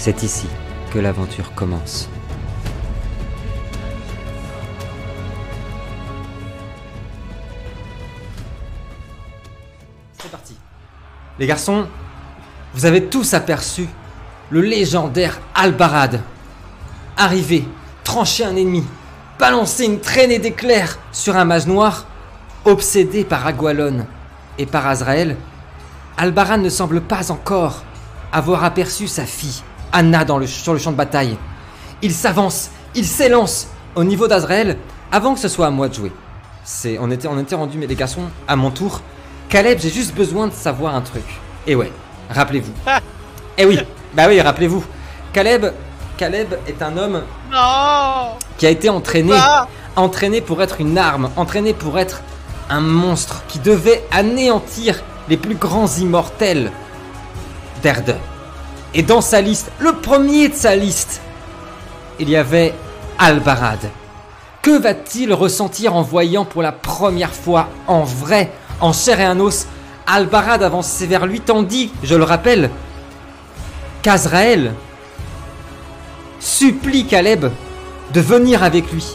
C'est ici que l'aventure commence. C'est parti. Les garçons, vous avez tous aperçu le légendaire Albarad arriver, trancher un ennemi, balancer une traînée d'éclairs sur un mage noir, obsédé par Agualon et par Azrael. Albarad ne semble pas encore avoir aperçu sa fille, Anna, dans le, sur le champ de bataille. Il s'avance, il s'élance au niveau d'Azrael avant que ce soit à moi de jouer. C'est, on était, on était rendu, mais les garçons, à mon tour. Caleb, j'ai juste besoin de savoir un truc. Et ouais, rappelez-vous. Eh oui, bah oui, rappelez-vous. Caleb, Caleb est un homme Non qui a été entraîné, Pas entraîné pour être une arme, entraîné pour être un monstre qui devait anéantir les plus grands immortels d'Erde. Et dans sa liste, le premier de sa liste, il y avait Albarad. Que va-t-il ressentir en voyant pour la première fois, en vrai, en chair et en os, Albarad avancer vers lui, tandis, je le rappelle, qu'Azraël supplie Caleb de venir avec lui,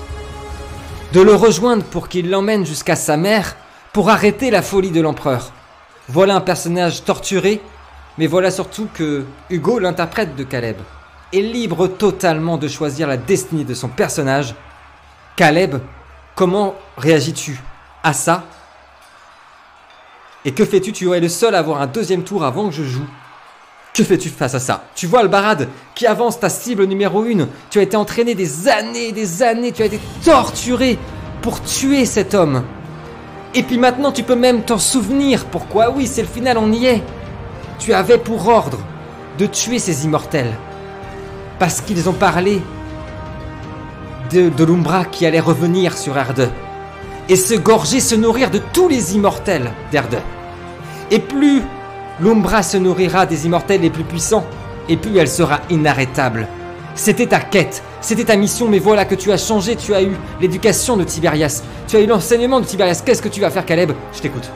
de le rejoindre pour qu'il l'emmène jusqu'à sa mère pour arrêter la folie de l'empereur. Voilà un personnage torturé, mais voilà surtout que Hugo, l'interprète de Caleb, est libre totalement de choisir la destinée de son personnage. Caleb, comment réagis-tu à ça? Et que fais-tu? Tu es le seul à avoir un deuxième tour avant que je joue. Que fais-tu face à ça? Tu vois Albarad qui avance ta cible numéro 1. Tu as été entraîné des années des années. Tu as été torturé pour tuer cet homme. Et puis maintenant, tu peux même t'en souvenir. Pourquoi? Oui, c'est le final, on y est. Tu avais pour ordre de tuer ces immortels. Parce qu'ils ont parlé de, de l'Umbra qui allait revenir sur Erde. Et se gorger, se nourrir de tous les immortels d'Erde. Et plus l'Umbra se nourrira des immortels les plus puissants, et plus elle sera inarrêtable. C'était ta quête, c'était ta mission, mais voilà que tu as changé, tu as eu l'éducation de Tiberias, tu as eu l'enseignement de Tiberias. Qu'est-ce que tu vas faire, Caleb? Je t'écoute.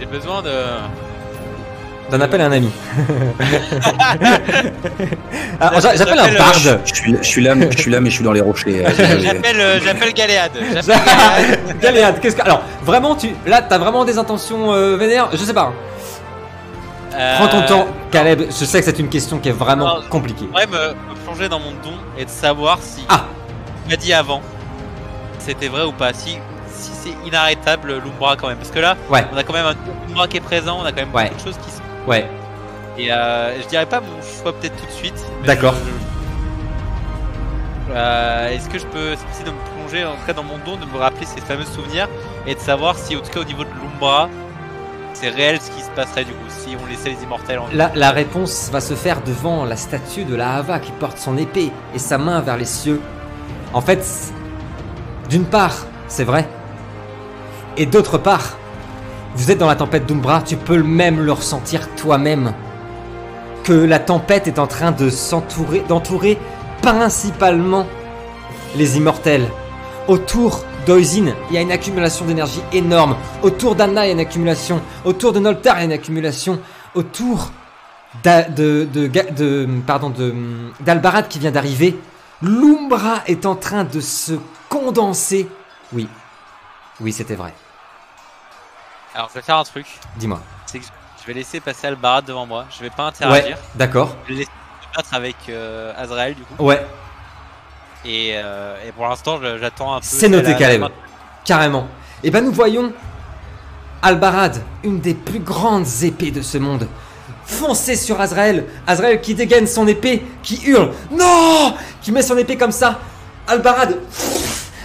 J'ai besoin de. D'un appel à un ami. J'a- j'appelle un J'appelle, euh, barde. Je suis, je suis là, mais- je suis là, mais je suis dans les rochers. euh. J'appelle euh, j'appelle Galéade. Galéade. Galéade, qu'est-ce que. Alors, vraiment, tu. Là, t'as vraiment des intentions euh, vénères? Je sais pas. Euh, Prends ton temps, Caleb. Je sais que c'est une question qui est vraiment compliquée. Ouais, me, me plonger dans mon don et de savoir si. Ah. M'a dit avant. C'était vrai ou pas. Si, si c'est inarrêtable, l'Umbra quand même. Parce que là, Ouais, on a quand même un Umbra qui est présent. On a quand même Ouais. beaucoup de choses qui sont. Ouais. Et euh, je dirais pas mon choix peut-être tout de suite. D'accord. je- Euh, Est-ce que je peux possible de me plonger en dans mon don, de me rappeler ces fameux souvenirs et de savoir si en tout cas au niveau de l'Umbra, c'est réel ce qui se passerait du coup si on laissait les immortels en vie? La, la réponse va se faire devant la statue de la Hava qui porte son épée et sa main vers les cieux. En fait, d'une part, c'est vrai. Et d'autre part, vous êtes dans la tempête d'Umbra, tu peux même le ressentir toi-même. Que la tempête est en train de s'entourer, d'entourer principalement les immortels. Autour d'Oisin, il y a une accumulation d'énergie énorme. Autour d'Anna, il y a une accumulation. Autour de Noltar, il y a une accumulation. Autour de, d'Albarad qui vient d'arriver, l'Umbra est en train de se condenser. Oui, oui, c'était vrai. Alors je vais faire un truc, Dis-moi. c'est que je vais laisser passer Albarad devant moi, je vais pas Ouais, interagir, d'accord. je vais laisser battre avec euh, Azrael du coup. Ouais, Et, euh, et pour l'instant j'attends un peu. C'est noté, la- Caleb. carrément. Et ben nous voyons Albarad, une des plus grandes épées de ce monde, foncer sur Azrael. Azrael qui dégaine son épée, qui hurle Non Qui met son épée comme ça. Albarad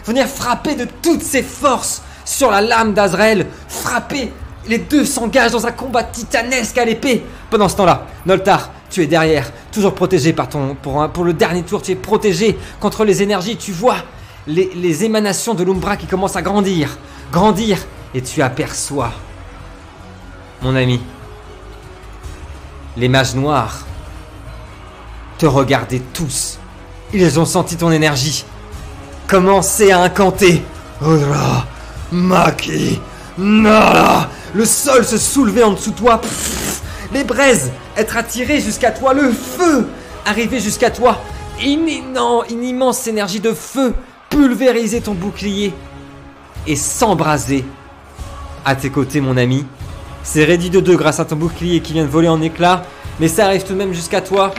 venir frapper de toutes ses forces sur la lame d'Azrael. Frapper Les deux s'engagent dans un combat titanesque à l'épée. Pendant ce temps-là, Noltar, tu es derrière, toujours protégé par ton. Pour, le dernier tour, tu es protégé contre les énergies. Tu vois les, émanations de l'Umbra qui commencent à grandir, grandir, et tu aperçois, mon ami, les mages noirs te regardaient tous. Ils ont senti ton énergie. Commencer à incanter. Maki, Nala. Le sol se soulevait en dessous de toi. Les braises être attiré jusqu'à toi, le feu arriver jusqu'à toi, une, une immense énergie de feu pulvériser ton bouclier et s'embraser à tes côtés, mon ami. C'est réduit de 2 grâce à ton bouclier qui vient de voler en éclats, mais ça arrive tout de même jusqu'à toi.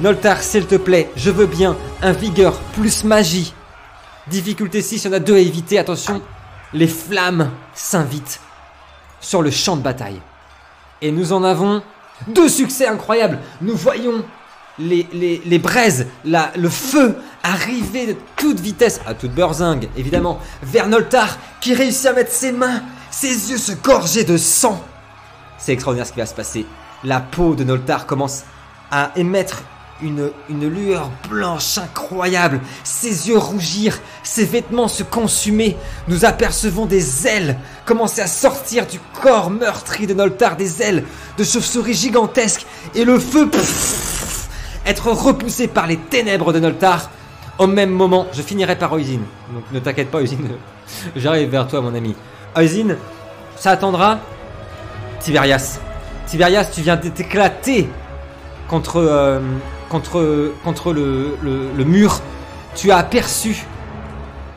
Noltar, s'il te plaît, je veux bien un vigueur plus magie. Difficulté 6, il y en a deux à éviter. Attention, les flammes s'invitent sur le champ de bataille. Et nous en avons deux succès incroyables. Nous voyons les, braises, la- le feu arriver de toute vitesse, à toute beurzingue évidemment, vers Noltar qui réussit à mettre ses mains, ses yeux se gorger de sang. C'est extraordinaire ce qui va se passer. La peau de Noltar commence à émettre une, lueur blanche incroyable. Ses yeux rougir, ses vêtements se consumer. Nous apercevons des ailes commencer à sortir du corps meurtri de Noltar, des ailes de chauve-souris gigantesques. Et le feu être repoussé par les ténèbres de Noltar. Au même moment, je finirai par Oisin. Donc ne t'inquiète pas, Oisin. J'arrive vers toi, mon ami. Oisin, ça attendra. Tiberias. Tiberias, tu viens de t'éclater contre, euh, contre, contre le, le- mur. Tu as aperçu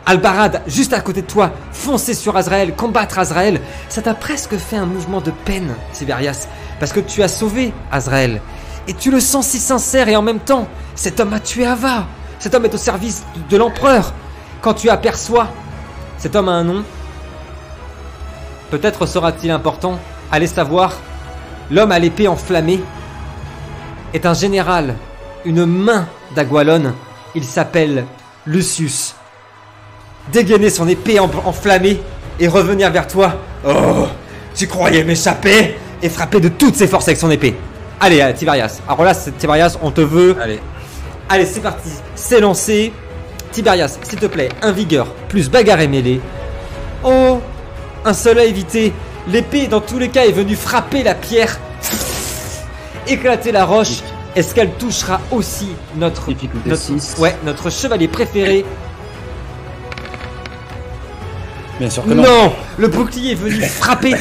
Albarad juste à côté de toi foncer sur Azrael, combattre Azrael. Ça t'a presque fait un mouvement de peine, Tiberias, parce que tu as sauvé Azrael. Et tu le sens si sincère et en même temps, cet homme a tué Ava. Cet homme est au service de, de l'empereur. Quand tu aperçois, cet homme a un nom. Peut-être sera-t-il important. Allez savoir. L'homme à l'épée enflammée est un général, une main d'Agualon. Il s'appelle Lucius. Dégainer son épée en- enflammée et revenir vers toi. Oh, tu croyais m'échapper et frapper de toutes ses forces avec son épée. Allez, euh, Tiberias. Alors là, Tiberias, on te veut. Allez. Allez, c'est parti. C'est lancé. Tiberias, s'il te plaît, un vigueur plus bagarre et mêlée. Oh, un seul à éviter. L'épée, dans tous les cas, est venue frapper la pierre, éclater la roche. Est-ce qu'elle touchera aussi notre, Difficulté notre, six. ouais, notre chevalier préféré Bien sûr que non. Non Le bouclier est venu frapper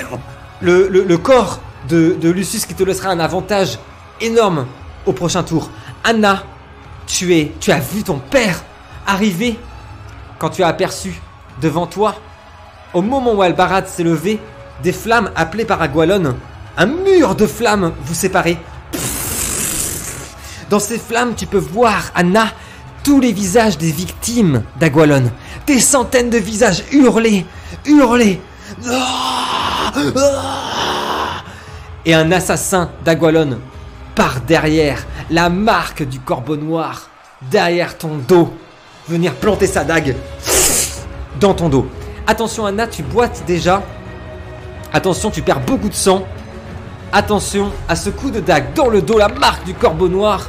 le, le- le corps de, de Lucius qui te laissera un avantage énorme au prochain tour. Anna, tu, es, tu as vu ton père arriver quand tu as aperçu devant toi, au moment où Albarad s'est levé, des flammes appelées par Agualon. Un mur de flammes vous séparait. Dans ces flammes, tu peux voir, Anna, tous les visages des victimes d'Agualon. Des centaines de visages hurlés, hurlés. Et un assassin d'Agualon par derrière, la marque du corbeau noir, derrière ton dos, venir planter sa dague dans ton dos. Attention Anna, tu boites déjà. Attention, tu perds beaucoup de sang. Attention à ce coup de dague dans le dos, la marque du corbeau noir.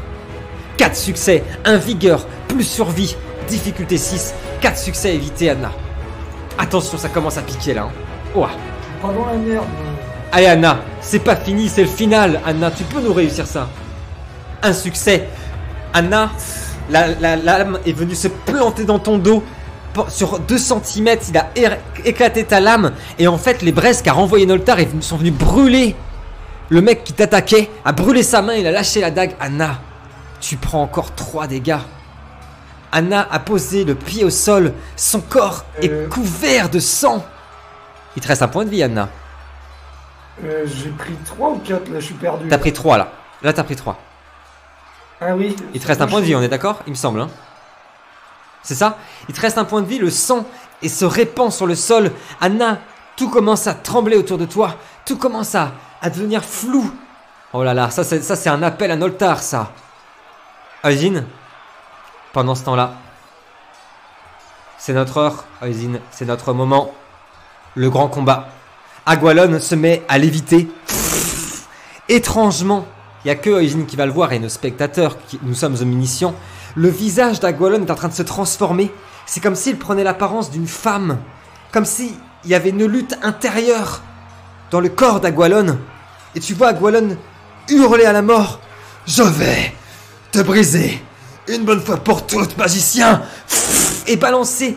4 succès, 1 vigueur, plus survie, difficulté 6, 4 succès à éviter Anna. Attention, ça commence à piquer là. hein. Ouah. Dans la merde. Allez Anna, c'est pas fini, c'est le final. Anna, tu peux nous réussir ça. Un succès. Anna, la, la lame est venue se planter dans ton dos. Sur 2 cm, il a éclaté ta lame. Et en fait, les braises qu'a renvoyé Noltar sont venus brûler. Le mec qui t'attaquait a brûlé sa main, il a lâché la dague. Anna, tu prends encore 3 dégâts. Anna a posé le pied au sol. Son corps Euh. est couvert de sang. Il te reste un point de vie, Anna. Euh, J'ai pris 3 ou 4 là, je suis perdu. T'as pris 3 là. Là, t'as pris 3. Ah oui. Il te reste un point de vie, on est d'accord Il me semble. Hein C'est ça? Il te reste un point de vie, le sang et se répand sur le sol. Anna, tout commence à trembler autour de toi. Tout commence à, à devenir flou. Oh là là, ça c'est, ça c'est un appel à Noltar, ça. Oisin, pendant ce temps-là, c'est notre heure, Oisin, c'est notre moment. Le grand combat. Agualon se met à léviter. Étrangement, il n'y a que Oisin qui va le voir et nos spectateurs, nous sommes omniscients. Le visage d'Agualon est en train de se transformer. C'est comme s'il prenait l'apparence d'une femme. Comme s'il y avait une lutte intérieure dans le corps d'Agualon. Et tu vois Agualon hurler à la mort. Je vais te briser une bonne fois pour toutes, magicien Et balancer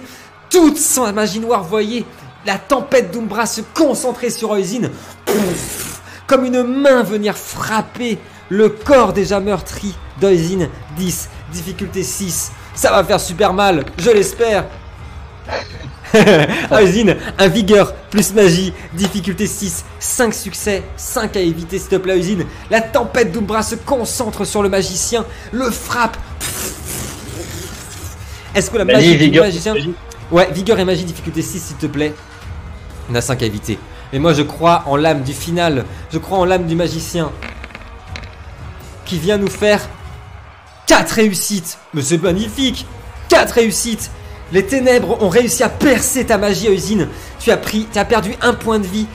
toute son magie noire, voyez la tempête d'Umbra se concentrer sur Oisin. Comme une main venir frapper Le corps déjà meurtri d'Oisin, 10. Difficulté 6. Ça va faire super mal, je l'espère. Oisin, un vigueur plus magie, difficulté 6, 5 succès, 5 à éviter s'il te plaît Oisin. La tempête d'Umbra se concentre sur le magicien, le frappe. Est-ce que la Vas-y, magie du vigueur, magicien... magie. Ouais, vigueur et magie, difficulté 6 s'il te plaît. On a 5 à éviter. Mais moi je crois en l'âme du final, je crois en l'âme du magicien. Qui vient nous faire 4 réussites. Mais c'est magnifique 4 réussites Les ténèbres ont réussi à percer ta magie. Tu as pris, tu as perdu un point de vie.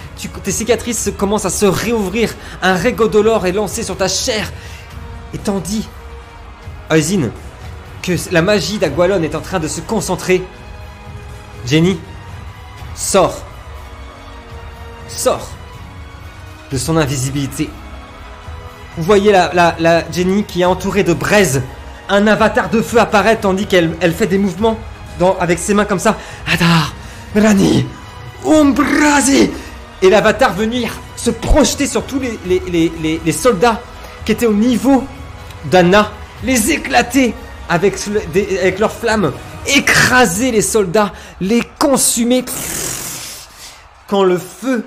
Tes cicatrices commencent à se réouvrir. Un régodolore est lancé sur ta chair. Et tandis, Eusine, que la magie d'Agualon est en train de se concentrer, Jenny, sors. Sors de son invisibilité. Vous voyez la, la, la Jenny qui est entourée de braises. Un avatar de feu apparaît tandis qu'elle elle fait des mouvements avec ses mains comme ça. Adar, Rani, Umbrazi Et l'avatar venir se projeter sur tous les, soldats qui étaient au niveau d'Anna, les éclater avec leurs flammes, écraser les soldats, les consumer. Quand le feu,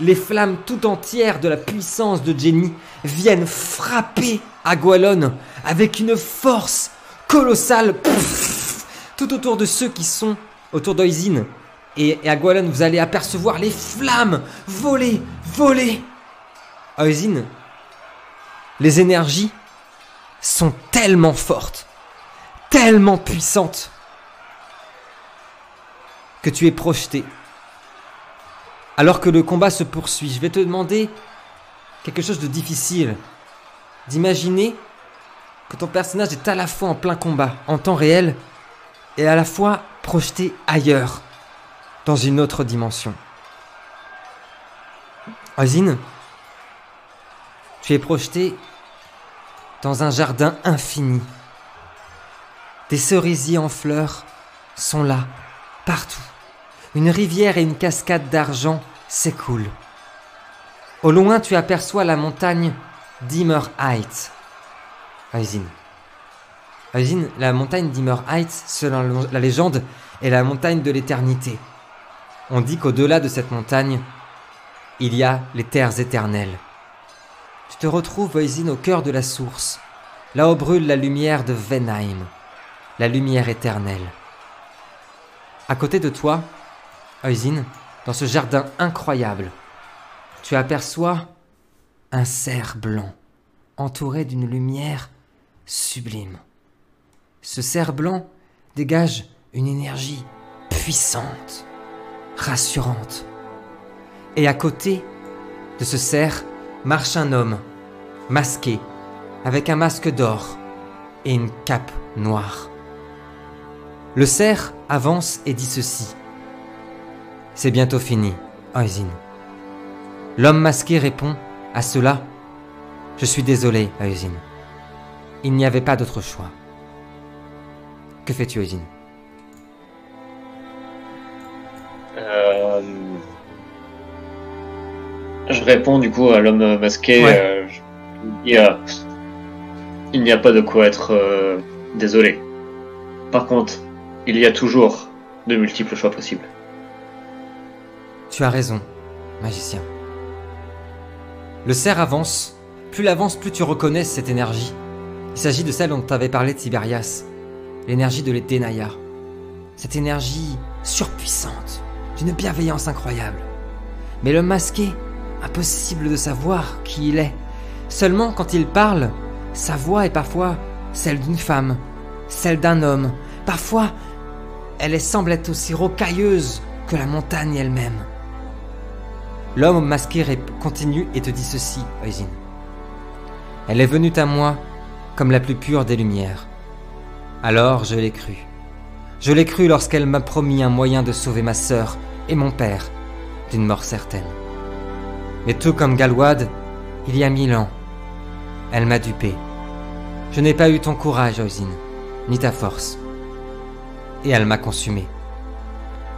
les flammes tout entières de la puissance de Jenny viennent frapper Agualon avec une force colossale tout autour de ceux qui sont autour d'Oisin. Et, et Agualon, vous allez apercevoir les flammes voler, voler. Oisin, les énergies sont tellement fortes, tellement puissantes, que tu es projeté. Alors que le combat se poursuit, je vais te demander quelque chose de difficile. D'imaginer que ton personnage est à la fois en plein combat, en temps réel, et à la fois projeté ailleurs, dans une autre dimension. Ozine, tu es projeté dans un jardin infini. Des cerisiers en fleurs sont là, partout. Une rivière et une cascade d'argent s'écoulent. Au loin, tu aperçois la montagne d'Immer Heights. Oisin. Oisin, la montagne d'Immer Heights, selon la légende, est la montagne de l'éternité. On dit qu'au-delà de cette montagne, il y a les terres éternelles. Tu te retrouves, Oisin, au cœur de la source, là où brûle la lumière de Venheim, la lumière éternelle. À côté de toi, Oisin, dans ce jardin incroyable, tu aperçois un cerf blanc entouré d'une lumière sublime. Ce cerf blanc dégage une énergie puissante, rassurante. Et à côté de ce cerf marche un homme, masqué, avec un masque d'or et une cape noire. Le cerf avance et dit ceci. C'est bientôt fini, Oisin. L'homme masqué répond à cela. Je suis désolé, Oisin. Il n'y avait pas d'autre choix. Que fais-tu, Oisin Euh, Je réponds du coup à l'homme masqué. Ouais. euh, je- il n'y a pas de quoi être euh, désolé. Par contre, il y a toujours de multiples choix possibles. Tu as raison, magicien. Le cerf avance. Plus il avance, plus tu reconnais cette énergie. Il s'agit de celle dont t'avait parlé Tiberias. L'énergie de l'Etenaya. Cette énergie surpuissante, d'une bienveillance incroyable. Mais l'homme masqué, impossible de savoir qui il est. Seulement quand il parle, sa voix est parfois celle d'une femme, celle d'un homme. Parfois, elle semble être aussi rocailleuse que la montagne elle-même. L'homme masqué continue et te dit ceci, Oisin. Elle est venue à moi comme la plus pure des lumières. Alors je l'ai cru. Je l'ai cru lorsqu'elle m'a promis un moyen de sauver ma sœur et mon père d'une mort certaine. Mais tout comme Galwad, il y a mille ans, elle m'a dupé. Je n'ai pas eu ton courage, Oisin, ni ta force. Et elle m'a consumé.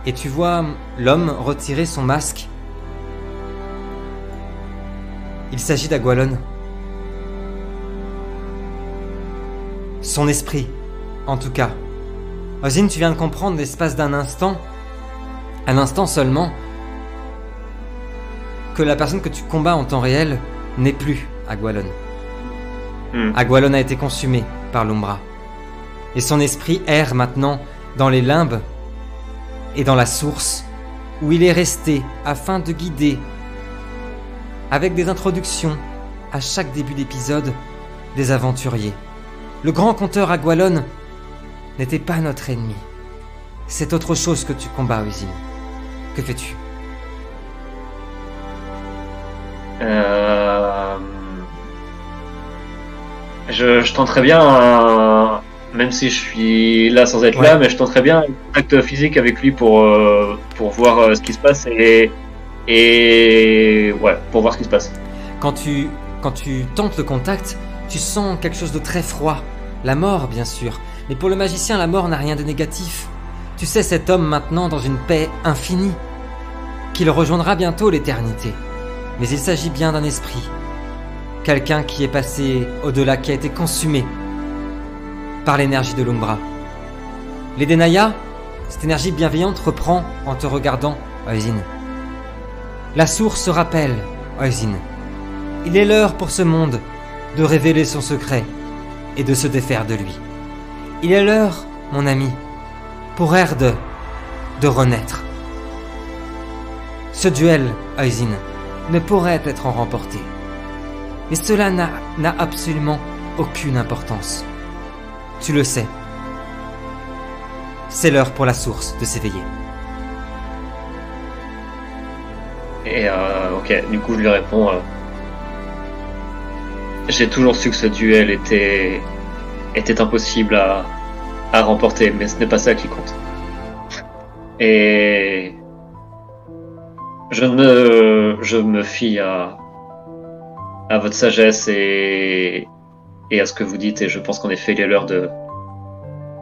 Et tu vois l'homme retirer son masque Il s'agit d'Agualon. Son esprit, en tout cas. Ozine, tu viens de comprendre l'espace d'un instant, un instant seulement, que la personne que tu combats en temps réel n'est plus Agualon. Hmm. Agualon a été consumé par l'Umbra. Et son esprit erre maintenant dans les limbes et dans la source où il est resté afin de guider, avec des introductions à chaque début d'épisode, des aventuriers. Le grand conteur Agualon n'était pas notre ennemi. C'est autre chose que tu combats, Usine. Que fais-tu? Euh... Je, je tenterais bien, un- même si je suis là sans être Ouais. là, mais je tenterais bien un contact physique avec lui pour, euh, pour voir euh, ce qui se passe et, et ouais, pour voir ce qui se passe. Quand tu, quand tu tentes le contact, tu sens quelque chose de très froid. La mort, bien sûr. Mais pour le magicien, la mort n'a rien de négatif. Tu sais cet homme maintenant dans une paix infinie, qu'il rejoindra bientôt l'éternité. Mais il s'agit bien d'un esprit. Quelqu'un qui est passé au-delà, qui a été consumé par l'énergie de l'Umbra. Les Denaya, cette énergie bienveillante reprend en te regardant, Oisin. La source se rappelle, Oisin. Il est l'heure pour ce monde de révéler son secret et de se défaire de lui. Il est l'heure, mon ami, pour Erde de renaître. Ce duel, Oisin, ne pourrait être en remporté. Mais cela n'a n'a absolument aucune importance. Tu le sais. C'est l'heure pour la source de s'éveiller. Et euh, ok, du coup je lui réponds. euh, J'ai toujours su que ce duel était était impossible à à remporter, mais ce n'est pas ça qui compte. Et je me je me fie à à votre sagesse et et à ce que vous dites, et je pense qu'en effet il est l'heure de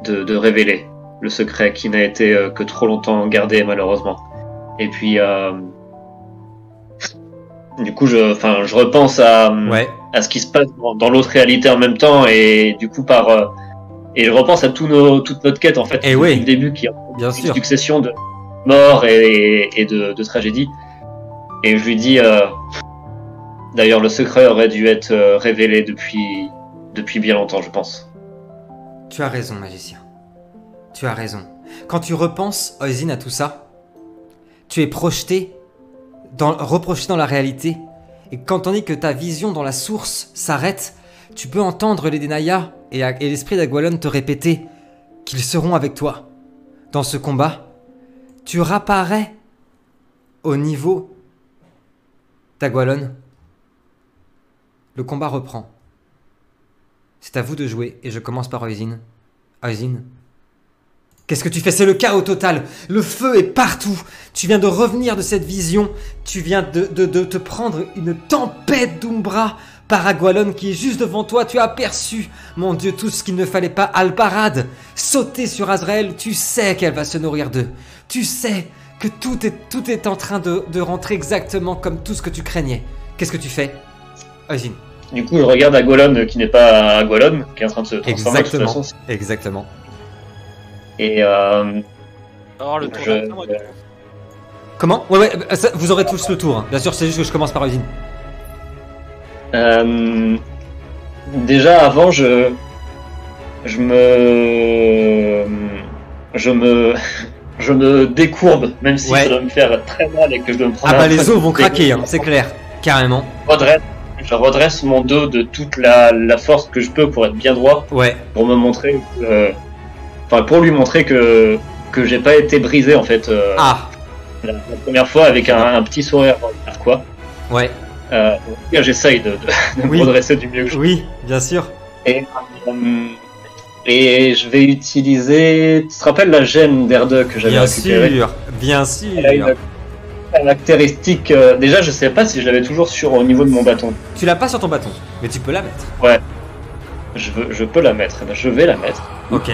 de, révéler le secret qui n'a été euh, que trop longtemps gardé malheureusement. Et puis euh, du coup, je, je repense à, Ouais, à ce qui se passe dans, dans l'autre réalité en même temps, et du coup, par, euh, et je repense à tous nos, toute notre quête en fait, Eh depuis oui. le début, qui est bien une sûr. succession de morts et, et de, de tragédies. Et je lui dis, euh, d'ailleurs, le secret aurait dû être euh, révélé depuis, depuis bien longtemps, je pense. Tu as raison, magicien. Tu as raison. Quand tu repenses, Oisin, à tout ça, tu es projeté, dans, reproché dans la réalité, et quand on dit que ta vision dans la source s'arrête, tu peux entendre les Denaya et, et l'esprit d'Agualon te répéter qu'ils seront avec toi. Dans ce combat, tu rapparais au niveau d'Agualon. Le combat reprend. C'est à vous de jouer et je commence par Oisin. Oisin. Qu'est-ce que tu fais? C'est le chaos total. Le feu est partout. Tu viens de revenir de cette vision. Tu viens de, de- de te prendre une tempête d'Umbra par Agualon qui est juste devant toi. Tu as aperçu, mon Dieu, tout ce qu'il ne fallait pas. Alparade, sauter sur Azrael. Tu sais qu'elle va se nourrir d'eux. Tu sais que tout est, tout est en train de, de rentrer exactement comme tout ce que tu craignais. Qu'est-ce que tu fais? Oisin. Du coup, je regarde Agolon euh, qui n'est pas Agolon, qui est en train de se transformer de toute Exactement. façon. Exactement. Et euh, Alors le tour je. Comment? Ouais, ouais, euh, ça, vous aurez tous le tour. hein. Bien sûr, c'est juste que je commence par Oisin. Euh, déjà avant, je je me je me je me décourbe, même si Ouais. ça doit me faire très mal et que je dois me prendre. Ah bah les os vont craquer, hein, c'est clair. Carrément. Je redresse, je redresse mon dos de toute la, la force que je peux pour être bien droit, Ouais. pour me montrer, que- enfin pour lui montrer que que j'ai pas été brisé en fait euh, Ah, la, la première fois avec un, un petit sourire quoi. ouais. Euh, j'essaye de, de, de Oui. me redresser du mieux que je Oui, bien sûr. Et, euh, et je vais utiliser. Tu te rappelles la gemme d'Erde que j'avais Bien récupérée sûr. Bien Elle a une sûr. caractéristique. euh, déjà, je sais pas si je l'avais toujours sur au niveau de mon bâton. Tu l'as pas sur ton bâton, mais tu peux la mettre. Je, veux, je peux la mettre. Je vais la mettre. Ok.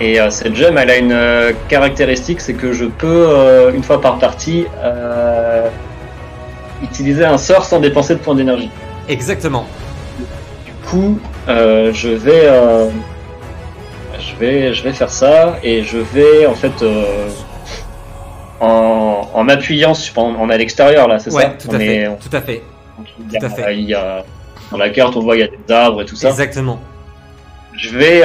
Et euh, cette gemme, elle a une euh, caractéristique, c'est que je peux, euh, une fois par partie, euh, utiliser un sort sans dépenser de points d'énergie. Exactement. Du coup, euh, je vais, euh, je vais, je vais faire ça et je vais en fait euh, en, en m'appuyant sur, on, on est à l'extérieur là, c'est Ouais, ça tout On à fait. Tout à fait. il y a- tout à fait. il y a- dans la carte, on voit il y a des arbres et tout ça. Exactement. Je vais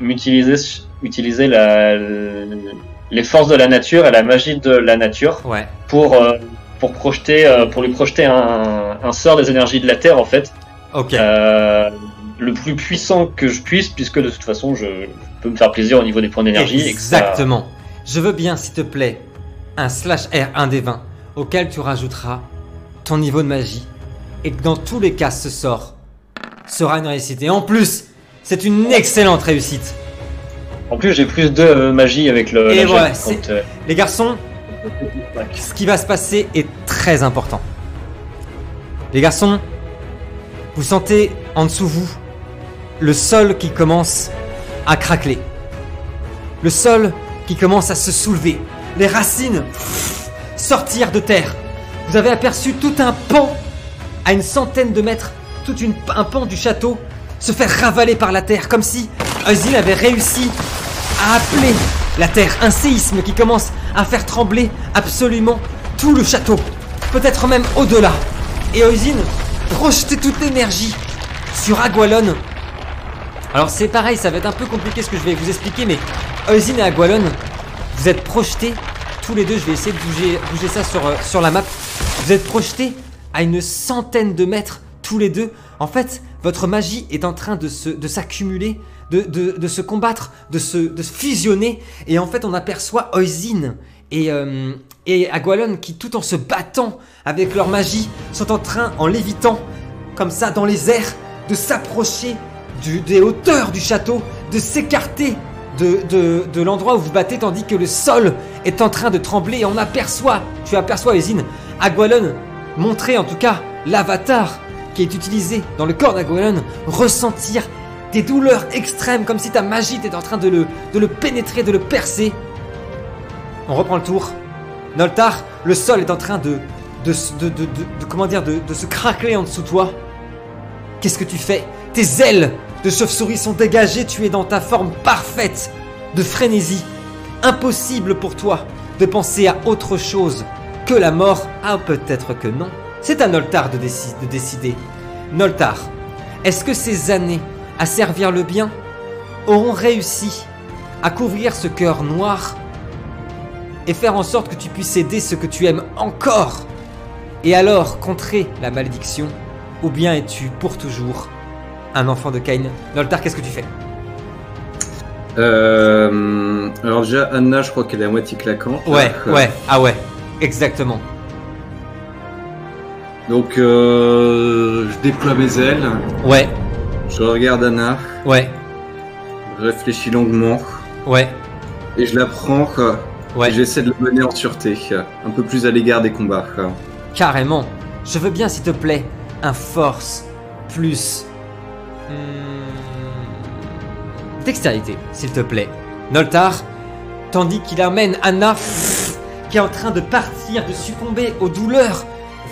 m'utiliser, utiliser la, les forces de la nature et la magie de la nature Ouais. pour euh, pour projeter, euh, pour lui projeter un, un sort des énergies de la terre en fait. Ok. Euh, le plus puissant que je puisse, puisque de toute façon, je, peux me faire plaisir au niveau des points d'énergie. ça- Exactement. Je veux bien, s'il te plaît, un slash R, un des 20, auquel tu rajouteras ton niveau de magie. Et que dans tous les cas, ce sort sera une réussite. Et en plus, c'est une excellente réussite. En plus, j'ai plus de euh, magie avec le. Et voilà, euh, Les garçons, ce qui va se passer est très important. Les garçons, vous sentez en dessous vous le sol qui commence à craqueler. Le sol qui commence à se soulever. Les racines sortir de terre. Vous avez aperçu tout un pan à une centaine de mètres, tout une- un pan du château se faire ravaler par la terre, comme si Ozil avait réussi à appeler la terre. Un séisme qui commence à faire trembler absolument tout le château, peut-être même au-delà. Et Oisin projeter toute l'énergie sur Agualon. Alors c'est pareil, ça va être un peu compliqué ce que je vais vous expliquer, mais Oisin et Agualon, vous êtes projetés tous les deux. Je vais essayer de bouger, bouger ça sur, euh, sur la map. Vous êtes projetés à une centaine de mètres tous les deux. En fait, votre magie est en train de se- de s'accumuler, de, de, de se combattre, de se, de se fusionner. Et en fait, on aperçoit Oisin et, euh, et Agualon qui, tout en se battant avec leur magie, sont en train, en lévitant, comme ça, dans les airs, de s'approcher des hauteurs du château, de s'écarter de, de, de l'endroit où vous battez, tandis que le sol est en train de trembler. Et on aperçoit, tu aperçois, Oisin, Agualon montrer en tout cas l'avatar est utilisé dans le corps d'Agualon ressentir des douleurs extrêmes, comme si ta magie était en train de le, de le pénétrer, de le percer. On reprend le tour. Noltar, le sol est en train de, de, de, de, de- comment dire, de, se craqueler en dessous de toi. Qu'est-ce que tu fais? Tes ailes de chauve-souris sont dégagées, tu es dans ta forme parfaite de frénésie. Impossible pour toi de penser à autre chose que la mort. Ah, peut-être que non. C'est à Noltar de, déci- de décider. Noltar, est-ce que ces années à servir le bien auront réussi à couvrir ce cœur noir et faire en sorte que tu puisses aider ce que tu aimes encore et alors contrer la malédiction ou bien es-tu pour toujours un enfant de Cain Noltar, qu'est-ce que tu fais? Euh, alors déjà, Anna, je crois qu'elle est à moitié claquante. Ouais, ouais, ah ouais, exactement. Donc, euh, je déploie mes ailes, Ouais, je regarde Anna, ouais, je réfléchis longuement, ouais, et je la prends, ouais. j'essaie de la mener en sûreté, un peu plus à l'égard des combats. Carrément. Je veux bien, s'il te plaît, un force plus. hmm, Dextérité, s'il te plaît. Noltar, tandis qu'il amène Anna, qui est en train de partir, de succomber aux douleurs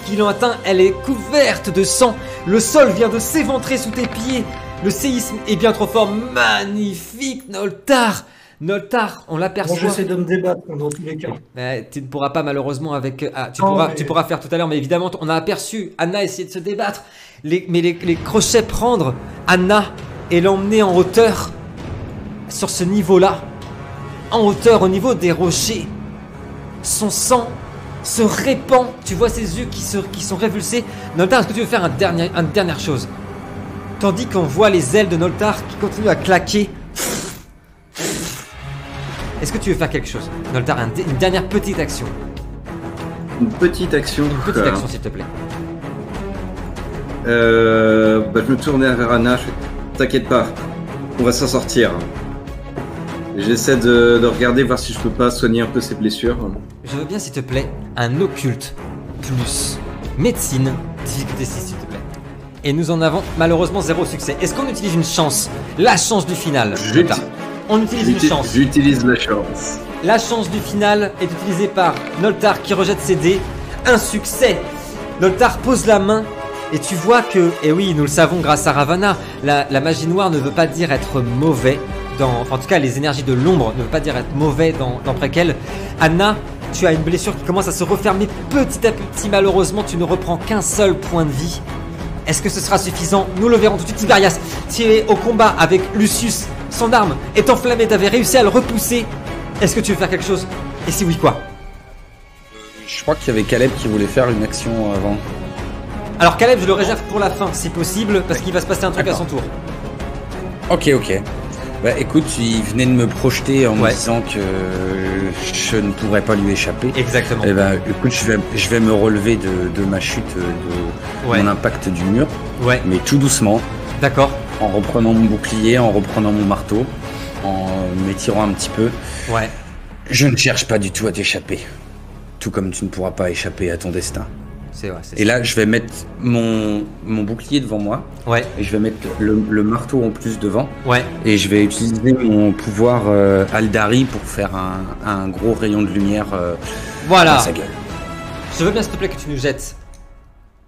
qui l'ont atteint. Elle est couverte de sang. Le sol vient de s'éventrer sous tes pieds. Le séisme est bien trop fort. Magnifique, Noltar. Noltar, on Bon, l'aperçoit. j'essaie de me débattre dans tous les cas. Tu ne pourras pas malheureusement avec. ah, tu, pourras, mais- tu pourras faire tout à l'heure, mais évidemment, on a aperçu Anna essayer de se débattre, les, mais les, les crochets prendre Anna et l'emmener en hauteur, sur ce niveau-là, en hauteur au niveau des rochers. Son sang se répand, tu vois ses yeux qui, se, qui sont révulsés. Noltar, est-ce que tu veux faire un dernier, une dernière chose? Tandis qu'on voit les ailes de Noltar qui continuent à claquer. Est-ce que tu veux faire quelque chose? Noltar, un- une dernière petite action. Une petite action. Une petite action, s'il te plaît. Euh, bah, je me tournais vers Anna, je fais, t'inquiète pas, on va s'en sortir. J'essaie de, de regarder, voir si je peux pas soigner un peu ses blessures. Je veux bien, s'il te plaît, un occulte plus médecine, difficulté 6, s'il te plaît. Et nous en avons malheureusement zéro succès. Est-ce qu'on utilise une chance? La chance du final. On utilise une chance. J'utilise la chance. La chance du final est utilisée par Noltar qui rejette ses dés. Un succès. Noltar pose la main Et tu vois que, et oui, nous le savons grâce à Ravana, la, la magie noire ne veut pas dire être mauvais. Dans, enfin, en tout cas, les énergies de l'ombre ne veut pas dire être mauvais dans, dans Prequel. Anna, tu as une blessure qui commence à se refermer petit à petit. Malheureusement, tu ne reprends qu'un seul point de vie. Est-ce que ce sera suffisant? Nous le verrons tout de suite. Tiberias, tu es au combat avec Lucius. Son arme est enflammée. Tu avais réussi à le repousser. Est-ce que tu veux faire quelque chose? Et si oui, quoi? Je crois qu'il y avait Caleb qui voulait faire une action avant. Alors, Caleb, je le réserve pour la fin, si possible, parce qu'il va se passer un truc à son tour. Ok, ok. Bah écoute, il venait de me projeter en Ouais. me disant que je ne pourrais pas lui échapper. Exactement. Eh ben, écoute, je vais, je vais me relever de, de ma chute, de Ouais. mon impact du mur, Ouais, mais tout doucement, d'accord. en reprenant mon bouclier, en reprenant mon marteau, en m'étirant un petit peu. Ouais. Je ne cherche pas du tout à t'échapper. Tout comme tu ne pourras pas échapper à ton destin. C'est vrai, c'est Et là, je vais mettre mon, mon bouclier devant moi, Ouais, et je vais mettre le, le marteau en plus devant, ouais. et je vais utiliser mon pouvoir euh, Aldari pour faire un, un gros rayon de lumière euh, Voilà. dans sa gueule. Je veux bien, s'il te plaît, que tu nous jettes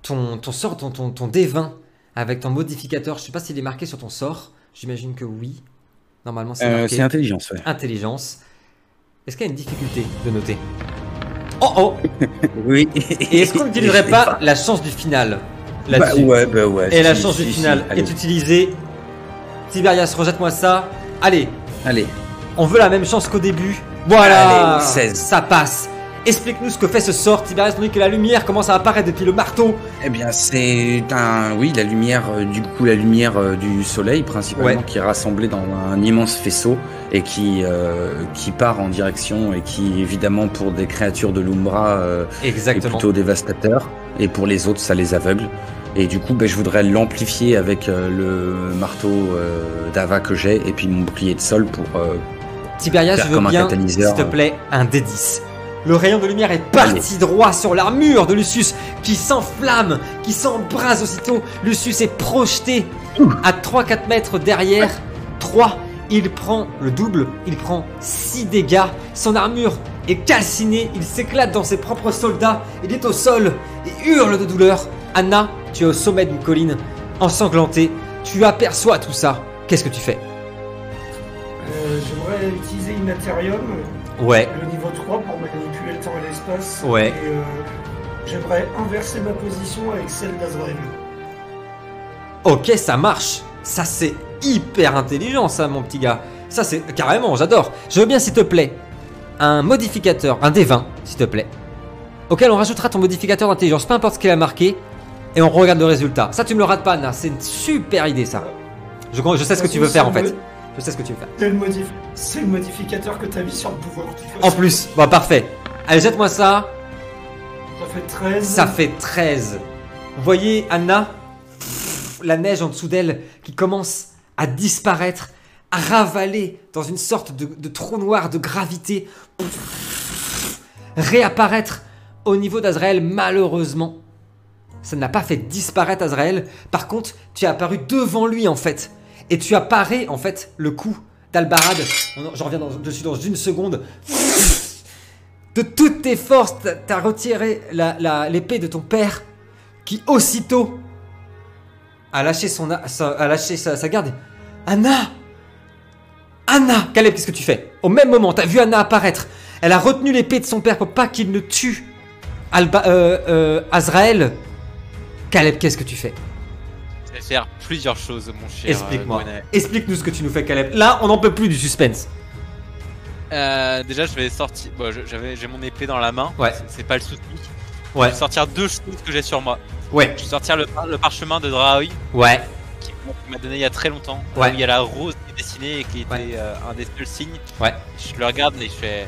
ton, ton sort, ton, ton, ton D20 avec ton modificateur. Je sais pas s'il est marqué sur ton sort. J'imagine que oui. Normalement, c'est Euh, marqué. c'est intelligence, ouais. Intelligence. Est-ce qu'il y a une difficulté de noter? Oh oh Oui. Et est-ce qu'on n'utiliserait pas la chance du final Bah ouais, bah ouais. Et la chance si, du si, final est utilisée. Tiberias, rejette-moi ça. Allez, Allez. on veut la même chance qu'au début. Voilà Allez, 16. Ça passe. Explique-nous ce que fait ce sort, Tiberias, tandis que la lumière commence à apparaître depuis le marteau. Eh bien, c'est un, oui, la lumière, euh, du coup, la lumière euh, du soleil principalement, Ouais. qui est rassemblée dans un immense faisceau et qui, euh, qui part en direction et qui, évidemment, pour des créatures de l'Umbra, est Exactement. plutôt dévastateur. Et pour les autres, ça les aveugle. Et du coup, ben, je voudrais l'amplifier avec le marteau d'Ava que j'ai et puis mon bouclier de sol pour. Tiberias, je veux bien, s'il te plaît, un D10. Le rayon de lumière est parti droit sur l'armure de Lucius, qui s'enflamme, qui s'embrase aussitôt. Lucius est projeté à 3-4 mètres derrière. 3, il prend le double, il prend 6 dégâts. Son armure est calcinée, il s'éclate dans ses propres soldats. Il est au sol et hurle de douleur. Anna, tu es au sommet d'une colline, ensanglantée. Tu aperçois tout ça. Qu'est-ce que tu fais? Euh, J'aimerais utiliser Immaterium, Ouais, le niveau 3, pour manipuler le temps et l'espace. Ouais. Et euh, j'aimerais inverser ma position avec celle d'Azrael. Ok, ça marche. Ça, c'est hyper intelligent, ça, mon petit gars. Ça, c'est carrément, j'adore. Je veux bien, s'il te plaît, un modificateur, un D20, s'il te plaît, auquel on rajoutera ton modificateur d'intelligence, peu importe ce qu'il a marqué, et on regarde le résultat. Ça, tu me le rates pas, Anna. C'est une super idée, ça. Je, je sais ce que tu veux faire, en fait. Je sais ce que tu veux faire. C'est le, modif- c'est le modificateur que t'as mis sur le pouvoir. En plus, bon, parfait. Allez, jette-moi ça. Ça fait 13. Ça fait 13. Vous voyez, Anna Pff, La neige en dessous d'elle qui commence à disparaître, à ravaler dans une sorte de, de trou noir de gravité. Pff, Réapparaître au niveau d'Azrael, malheureusement. Ça n'a pas fait disparaître Azrael. Par contre, tu es apparu devant lui en fait. Et tu as paré en fait le coup d'Albarad. J'en reviens dans- dessus dans une seconde. De toutes tes forces, t'as- retiré l'épée de ton père, qui aussitôt a lâché, sa, garde. Anna Anna Caleb, qu'est-ce que tu fais? Au même moment, t'as vu Anna apparaître. Elle a retenu l'épée de son père pour pas qu'il ne tue Alba, euh, euh, Azrael. Caleb, qu'est-ce que tu fais? Faire plusieurs choses, mon cher. Explique-moi. euh, Gwenaël. Explique-nous ce que tu nous fais, Caleb. Là, on n'en peut plus du suspense. Euh, déjà, je vais sortir. Bon, j'avais, j'ai mon épée dans la main. Ouais. C'est, pas le souci. Ouais. Je vais sortir deux choses que j'ai sur moi. Ouais. Je vais sortir le, par- le parchemin de Draoi Ouais. qui m'a donné il y a très longtemps. Ouais. Où il y a la rose qui est dessinée et qui était Ouais. euh, un des seuls signes. Ouais. Je le regarde et je fais.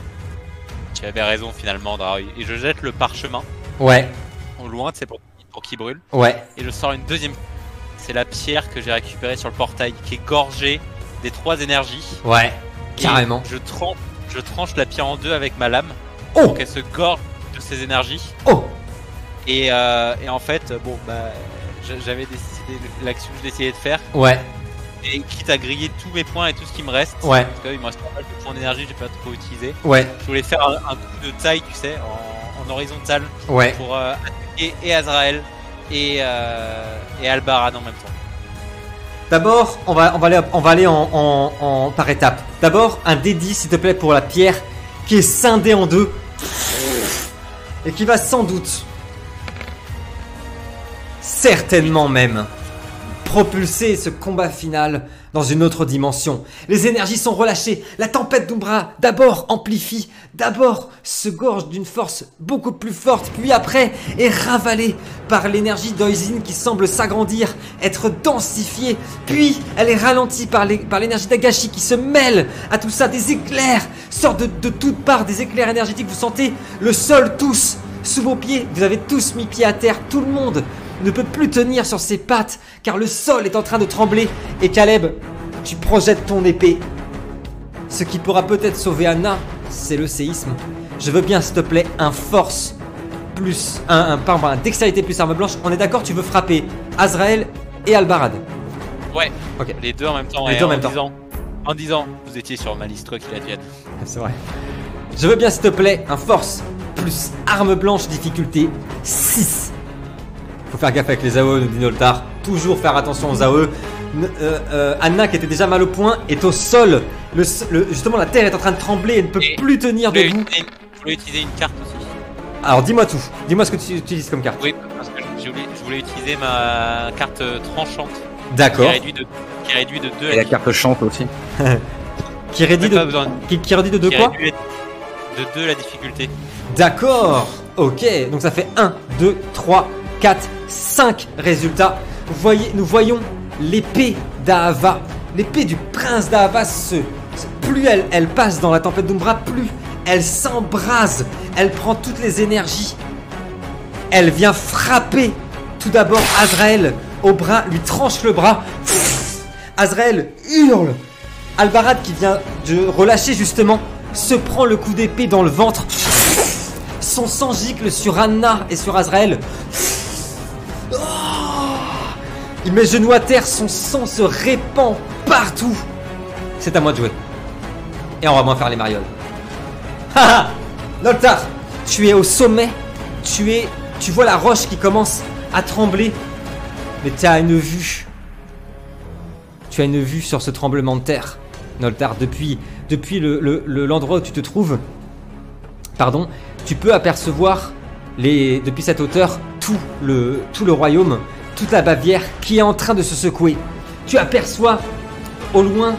Tu avais raison finalement, Draoi. Et je jette le parchemin Ouais. au loin, c'est pour, pour qu'il brûle. Ouais. Et je sors une deuxième. C'est la pierre que j'ai récupérée sur le portail qui est gorgée des trois énergies. Ouais. Et Carrément. Je tranche, je tranche la pierre en deux avec ma lame Oh pour qu'elle se gorge de ses énergies. Oh Et, euh, et en fait, bon, bah, j'a- j'avais décidé l'action que j'ai décidé de faire. Ouais. Et quitte à griller tous mes points et tout ce qui me reste. Ouais. Parce que il me reste pas mal de points d'énergie, j'ai pas trop utilisé. Ouais. Je voulais faire un, un coup de taille, tu sais, en, en horizontal Ouais. pour euh, attaquer et Azrael et, euh, en même temps. D'abord, on va, aller, en, par étapes. D'abord, un D10, s'il te plaît, pour la pierre qui est scindée en deux et qui va sans doute, certainement même, propulser ce combat final dans une autre dimension. Les énergies sont relâchées. La tempête d'Umbra d'abord amplifie, d'abord se gorge d'une force beaucoup plus forte, puis après est ravalée par l'énergie d'Oisin qui semble s'agrandir, être densifiée, puis elle est ralentie par l'énergie d'Agashi qui se mêle à tout ça. Des éclairs sortent de, de toutes parts, des éclairs énergétiques. Vous sentez le sol tous sous vos pieds. Vous avez tous mis pied à terre. Tout le monde ne peut plus tenir sur ses pattes car le sol est en train de trembler. Et Caleb, tu projettes ton épée. Ce qui pourra peut-être sauver Anna, c'est le séisme. Je veux bien, s'il te plaît, un force plus un, un, pardon, un dextérité plus arme blanche. On est d'accord, tu veux frapper Azrael et Albarad. Ouais, Ok. les deux en même temps. Les deux en en même temps. disant, En disant, vous étiez sur ma liste, qu'il advienne. C'est vrai. Je veux bien, s'il te plaît, un force plus arme blanche difficulté 6. Faut faire gaffe avec les AOE, nous dit Noltar. Toujours faire attention aux AOE. Euh, euh, Anna, qui était déjà mal au point, est au sol. Le, s- le- justement, la terre est en train de trembler et ne peut Et- plus tenir debout. je voulais utiliser une carte aussi. Alors, dis-moi tout. Dis-moi ce que tu utilises comme carte. Oui, parce que je voulais, je voulais utiliser ma carte euh, tranchante qui D'accord. réduit de, qui réduit de 2 Et la carte chante aussi. Qui rédit pas de, besoin qui, qui redit de deux qui quoi réduit de 2 la difficulté. D'accord. Ok. Donc ça fait 1, 2, 3, 4, 5 résultats. Nous voyons l'épée d'Ahava. L'épée du prince d'Ahava Plus elle, elle passe dans la tempête d'Umbra, plus elle s'embrase. Elle prend toutes les énergies. Elle vient frapper tout d'abord Azrael au bras, lui tranche le bras. Azrael hurle. Albarad qui vient de relâcher justement se prend le coup d'épée dans le ventre. Son sang gicle sur Anna et sur Azrael. Il met genou à terre, son sang se répand partout. C'est à moi de jouer. Et on va moins faire les marioles. Haha Noltar, tu es au sommet. Tu es. Tu vois la roche qui commence à trembler. Mais tu as une vue. Tu as une vue sur ce tremblement de terre. Noltar, depuis, depuis le- le- le- l'endroit où tu te trouves, pardon, tu peux apercevoir les, depuis cette hauteur tout le, tout le royaume, toute la Bavière qui est en train de se secouer. Tu aperçois au loin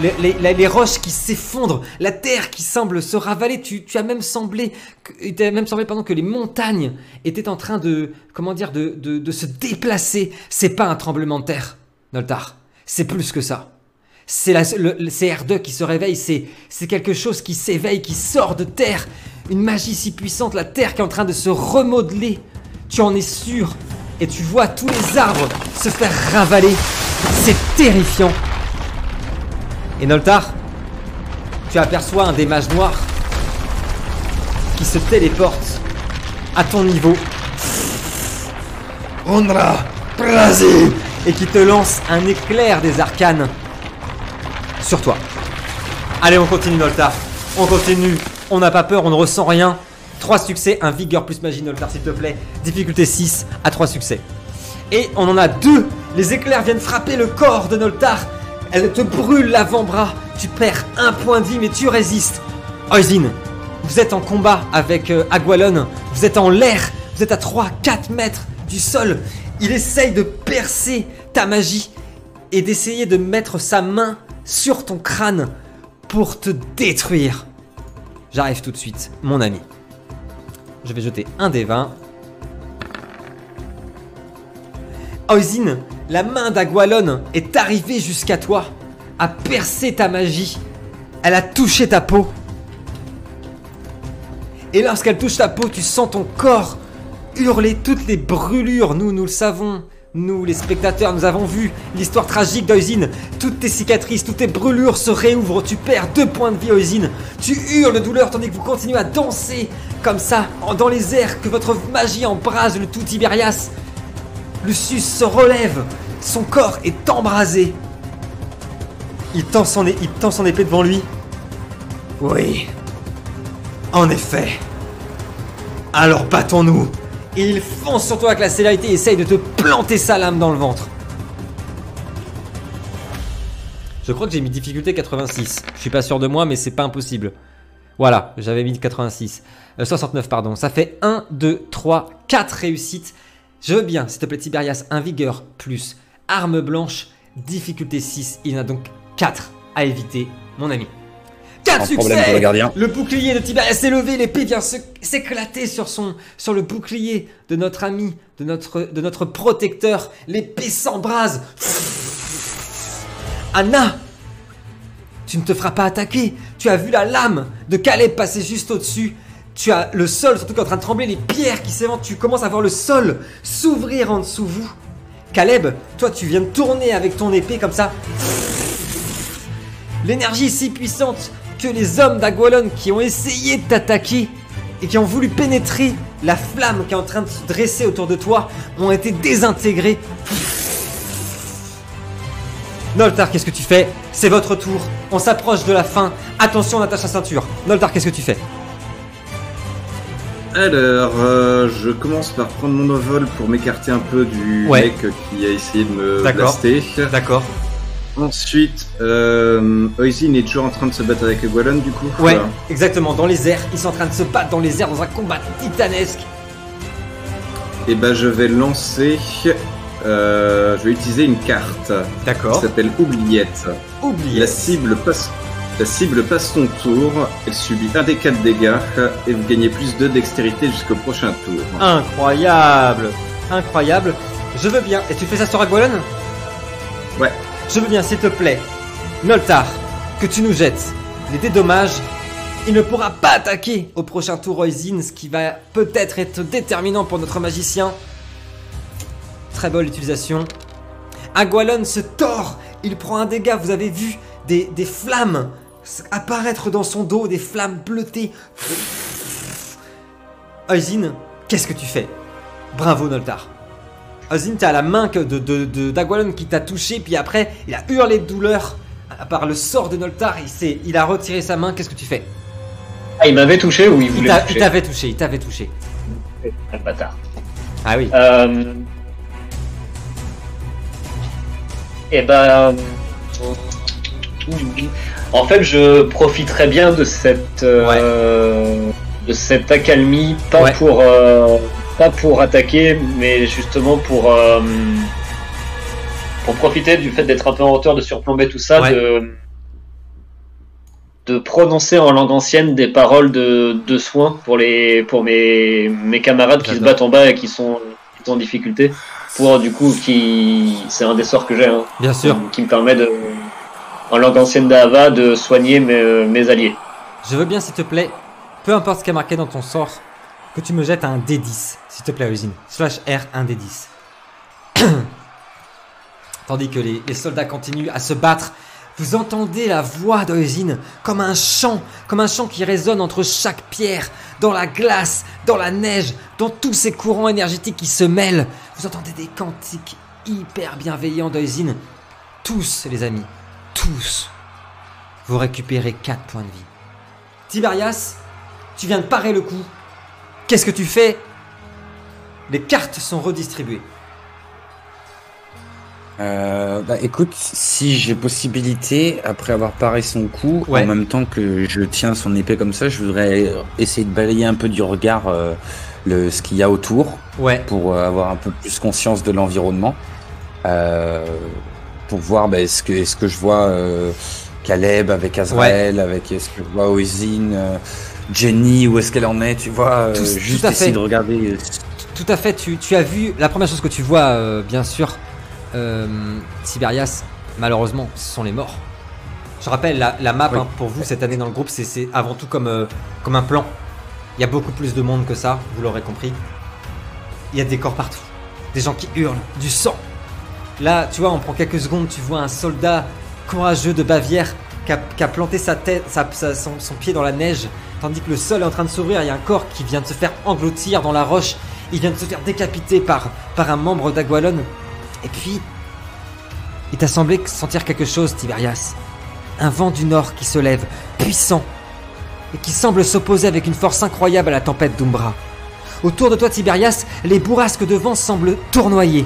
les, roches qui s'effondrent, la terre qui semble se ravaler. Tu, as même semblé, que, que les montagnes étaient en train de, comment dire, de, se déplacer. C'est pas un tremblement de terre, Noltar. C'est plus que ça. C'est la- le, le- c'est R2 qui se réveille, c'est quelque chose qui s'éveille, qui sort de terre. Une magie si puissante, la terre qui est en train de se remodeler. Tu en es sûr. Et tu vois tous les arbres se faire ravaler. C'est terrifiant. Et Noltar, tu aperçois un des mages noirs qui se téléporte à ton niveau. Ondra, Prasi Et qui te lance un éclair des arcanes sur toi. Allez, on continue Noltar. On continue. On n'a pas peur, on ne ressent rien. 3 succès, un vigueur plus magie Noltar s'il te plaît. Difficulté 6 à 3 succès. Et on en a deux. Les éclairs viennent frapper le corps de Noltar. Elle te brûle l'avant-bras. Tu perds un point de vie, mais tu résistes. Oisin, vous êtes en combat avec euh, Agualon. Vous êtes en l'air. Vous êtes à 3-4 mètres du sol. Il essaye de percer ta magie et d'essayer de mettre sa main sur ton crâne pour te détruire. J'arrive tout de suite, mon ami. Je vais jeter un des 20. Oisin, la main d'Agualon est arrivée jusqu'à toi, a percé ta magie, elle a touché ta peau. Et lorsqu'elle touche ta peau, tu sens ton corps hurler toutes les brûlures. Nous, nous le savons. Nous, les spectateurs, nous avons vu l'histoire tragique d'Oisin. Toutes tes cicatrices, toutes tes brûlures se réouvrent. Tu perds deux points de vie, Oisin. Tu hurles de douleur tandis que vous continuez à danser comme ça, dans les airs, que votre magie embrase le tout Tiberias. Lucius se relève. Son corps est embrasé. Il tend son, il tend son épée devant lui. Oui. En effet. Alors battons-nous Et il fonce sur toi avec la célérité et essaye de te planter sa lame dans le ventre. Je crois que j'ai mis difficulté 86. Je suis pas sûr de moi, mais c'est pas impossible. Voilà, j'avais mis 86. Euh, 69, pardon. Ça fait 1, 2, 3, 4 réussites. Je veux bien, s'il te plaît, Tiberias, un vigueur plus arme blanche, difficulté 6. Il y en a donc 4 à éviter, mon ami. 4 Sans succès problème pour le gardien. Le bouclier de Tiberias s'est levé, l'épée vient s'éclater sur, son, sur le bouclier de notre ami, de notre, de notre protecteur. L'épée s'embrase. Anna Tu ne te feras pas attaquer. Tu as vu la lame de Caleb passer juste au-dessus. Tu as le sol surtout qui est en train de trembler, les pierres qui s'éventent. Tu commences à voir le sol s'ouvrir en dessous vous. Caleb, toi tu viens de tourner avec ton épée comme ça. L'énergie si puissante que les hommes d'Agualon qui ont essayé de t'attaquer et qui ont voulu pénétrer la flamme qui est en train de se dresser autour de toi ont été désintégrés. Noltar, qu'est-ce que tu fais? C'est votre tour. On s'approche de la fin. Attention, on attache la ceinture. Noltar, qu'est-ce que tu fais Alors, euh, je commence par prendre mon envol pour m'écarter un peu du Ouais. mec qui a essayé de me blaster. D'accord. Ensuite, euh, Oisin est toujours en train de se battre avec Gwalon du coup Ouais, Voilà. exactement. Dans les airs, ils sont en train de se battre dans les airs dans un combat titanesque. Et bah je vais lancer... euh, je vais utiliser une carte qui D'accord. s'appelle Oubliette. Oubliez. La cible passe... La cible passe son tour, elle subit un des 4 dégâts et vous gagnez plus de dextérité jusqu'au prochain tour. Incroyable. Incroyable. Je veux bien. Et tu fais ça sur Agualon Ouais. Je veux bien, s'il te plaît. Noltar, que tu nous jettes les dédommages. Il ne pourra pas attaquer au prochain tour Oisin, ce qui va peut-être être déterminant pour notre magicien. Très bonne utilisation. Agualon se tord. Il prend un dégât. Vous avez vu des, des flammes apparaître dans son dos, des flammes bleutées. Oisin, qu'est-ce que tu fais? Bravo Noltar. Oisin, t'as la main que de, de, de- d'Agualon qui t'a touché, puis après, il a hurlé de douleur. À part le sort de Noltar, il, il a retiré sa main, qu'est-ce que tu fais? Ah, il m'avait touché ou il voulait il t'avait touché, il t'avait touché. Ah, bâtard. Ah oui. Euh... Et ben. En fait, je profiterai bien de cette euh, de cette accalmie, pas Ouais. pour euh, pas pour attaquer, mais justement pour euh, pour profiter du fait d'être un peu en hauteur, de surplomber tout ça, Ouais. de de prononcer en langue ancienne des paroles de, de soins pour les pour mes mes camarades qui se battent en bas et qui sont qui sont en difficulté pour du coup qui c'est un des sorts que j'ai hein, Bien sûr. qui me permet de en langue ancienne d'Ava de soigner mes, mes alliés. Je veux bien, s'il te plaît, peu importe ce qui est marqué dans ton sort, que tu me jettes un D10, s'il te plaît, Oisin. Slash R, un D10. Tandis que les, les soldats continuent à se battre, vous entendez la voix d'Oisin comme un chant, comme un chant qui résonne entre chaque pierre, dans la glace, dans la neige, dans tous ces courants énergétiques qui se mêlent. Vous entendez des cantiques hyper bienveillants d'Oisin. Tous, les amis, tous, vous récupérez 4 points de vie. Tiberias, tu viens de parer le coup. Qu'est-ce que tu fais? Les cartes sont redistribuées. Euh, bah écoute, si j'ai possibilité, après avoir paré son coup, Ouais. en même temps que je tiens son épée comme ça, je voudrais essayer de balayer un peu du regard euh, le, ce qu'il y a autour Ouais. pour euh, avoir un peu plus conscience de l'environnement. Pour voir bah, est-ce que, est-ce que je vois Caleb avec Azrael, avec est-ce que je vois Oisin, euh, Jenny, où est-ce qu'elle en est, tu vois, Tout- juste tout essayer fait. de regarder. Tout à fait, tu, tu as vu, la première chose que tu vois, bien sûr, euh, Tiberias, malheureusement, ce sont les morts. Je rappelle, la, la map Oui. hein, pour vous cette année dans le groupe, c'est- c'est avant tout comme, euh, comme un plan. Il y a beaucoup plus de monde que ça, vous l'aurez compris. Il y a des corps partout, des gens qui hurlent, du sang. Là, tu vois, on prend quelques secondes, tu vois un soldat courageux de Bavière qui a, qui a planté sa tête, sa- sa- son, son pied dans la neige, tandis que le sol est en train de s'ouvrir. Il y a un corps qui vient de se faire engloutir dans la roche. Il vient de se faire décapiter par, par un membre d'Agualon. Et puis, il t'a semblé sentir quelque chose, Tiberias. Un vent du nord qui se lève, puissant, et qui semble s'opposer avec une force incroyable à la tempête d'Umbra. Autour de toi, Tiberias, les bourrasques de vent semblent tournoyer,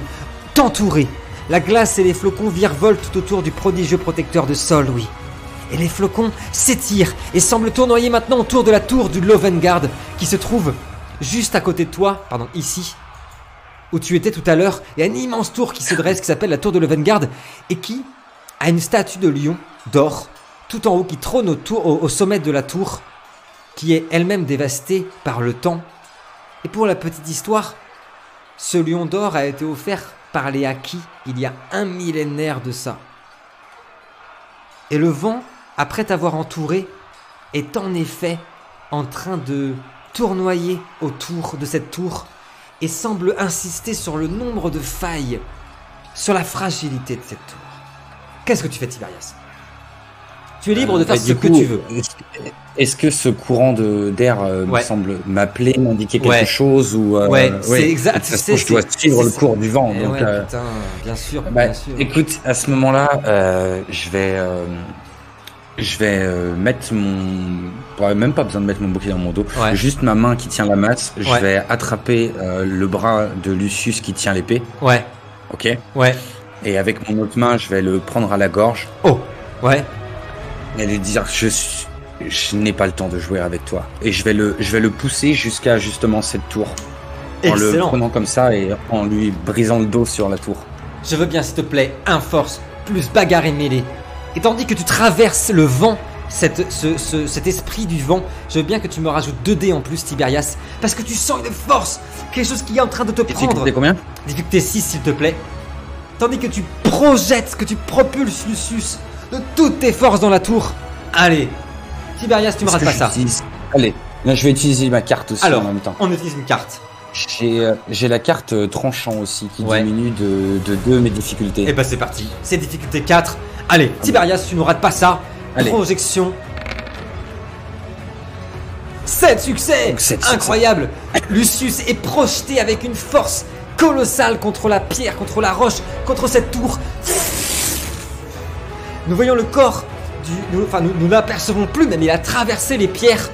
t'entourer. La glace et les flocons virevoltent tout autour du prodigieux protecteur de sol, oui. Et les flocons s'étirent et semblent tournoyer maintenant autour de la tour du Lovengard, qui se trouve juste à côté de toi, pardon, ici, où tu étais tout à l'heure. Il y a une immense tour qui se dresse, qui s'appelle la tour de Lovengard, et qui a une statue de lion d'or, tout en haut, qui trône au sommet de la tour, qui est elle-même dévastée par le temps. Et pour la petite histoire, ce lion d'or a été offert par les Hakis il y a un millénaire de ça. Et le vent, après t'avoir entouré, est en effet en train de tournoyer autour de cette tour et semble insister sur le nombre de failles, sur la fragilité de cette tour. Qu'est-ce que tu fais, Tiberias? Tu es libre de faire Bah, ce que tu veux. Est-ce que ce courant d'air euh, Ouais. me semble m'appeler, m'indiquer quelque Ouais. chose ou euh, Ouais, c'est exact, je dois suivre le cours du vent. Eh donc, ouais, euh, putain, bien sûr, bah, bien sûr. écoute, à ce moment-là, euh, je vais, euh, je vais euh, mettre mon, même pas besoin de mettre mon bouclier dans mon dos, Ouais. juste ma main qui tient la masse. Je Ouais. vais attraper euh, le bras de Lucius qui tient l'épée, Ouais, ok. ouais. Et avec mon autre main, je vais le prendre à la gorge Oh, ouais. et lui dire je je n'ai pas le temps de jouer avec toi. Et je vais le, je vais le pousser jusqu'à justement cette tour. En le prenant comme ça et en lui brisant le dos sur la tour. Je veux bien, s'il te plaît, un force, plus bagarre et mêlée. Et tandis que tu traverses le vent, cette- ce- ce- cet esprit du vent, je veux bien que tu me rajoutes 2 dés en plus, Tiberias, parce que tu sens une force, quelque chose qui est en train de te prendre. Difficulté combien? Difficulté 6, s'il te plaît. Tandis que tu projettes, que tu propulses Lucius de toutes tes forces dans la tour. Allez, Tiberias, tu me rates pas ça. Allez, là je vais utiliser ma carte aussi Alors, en même temps. on utilise une carte. J'ai euh, la carte euh, tranchant aussi qui Ouais. diminue de, de deux mes difficultés. Et bah c'est parti, c'est difficulté 4. Allez, Tiberias, tu ne rates pas ça. Allez. Projection. 7 succès Donc, sept succès. Incroyable Lucius est projeté avec une force colossale contre la pierre, contre la roche, contre cette tour. Nous voyons le corps du... Nous, enfin, nous, nous l'apercevons plus, même il a traversé les pierres.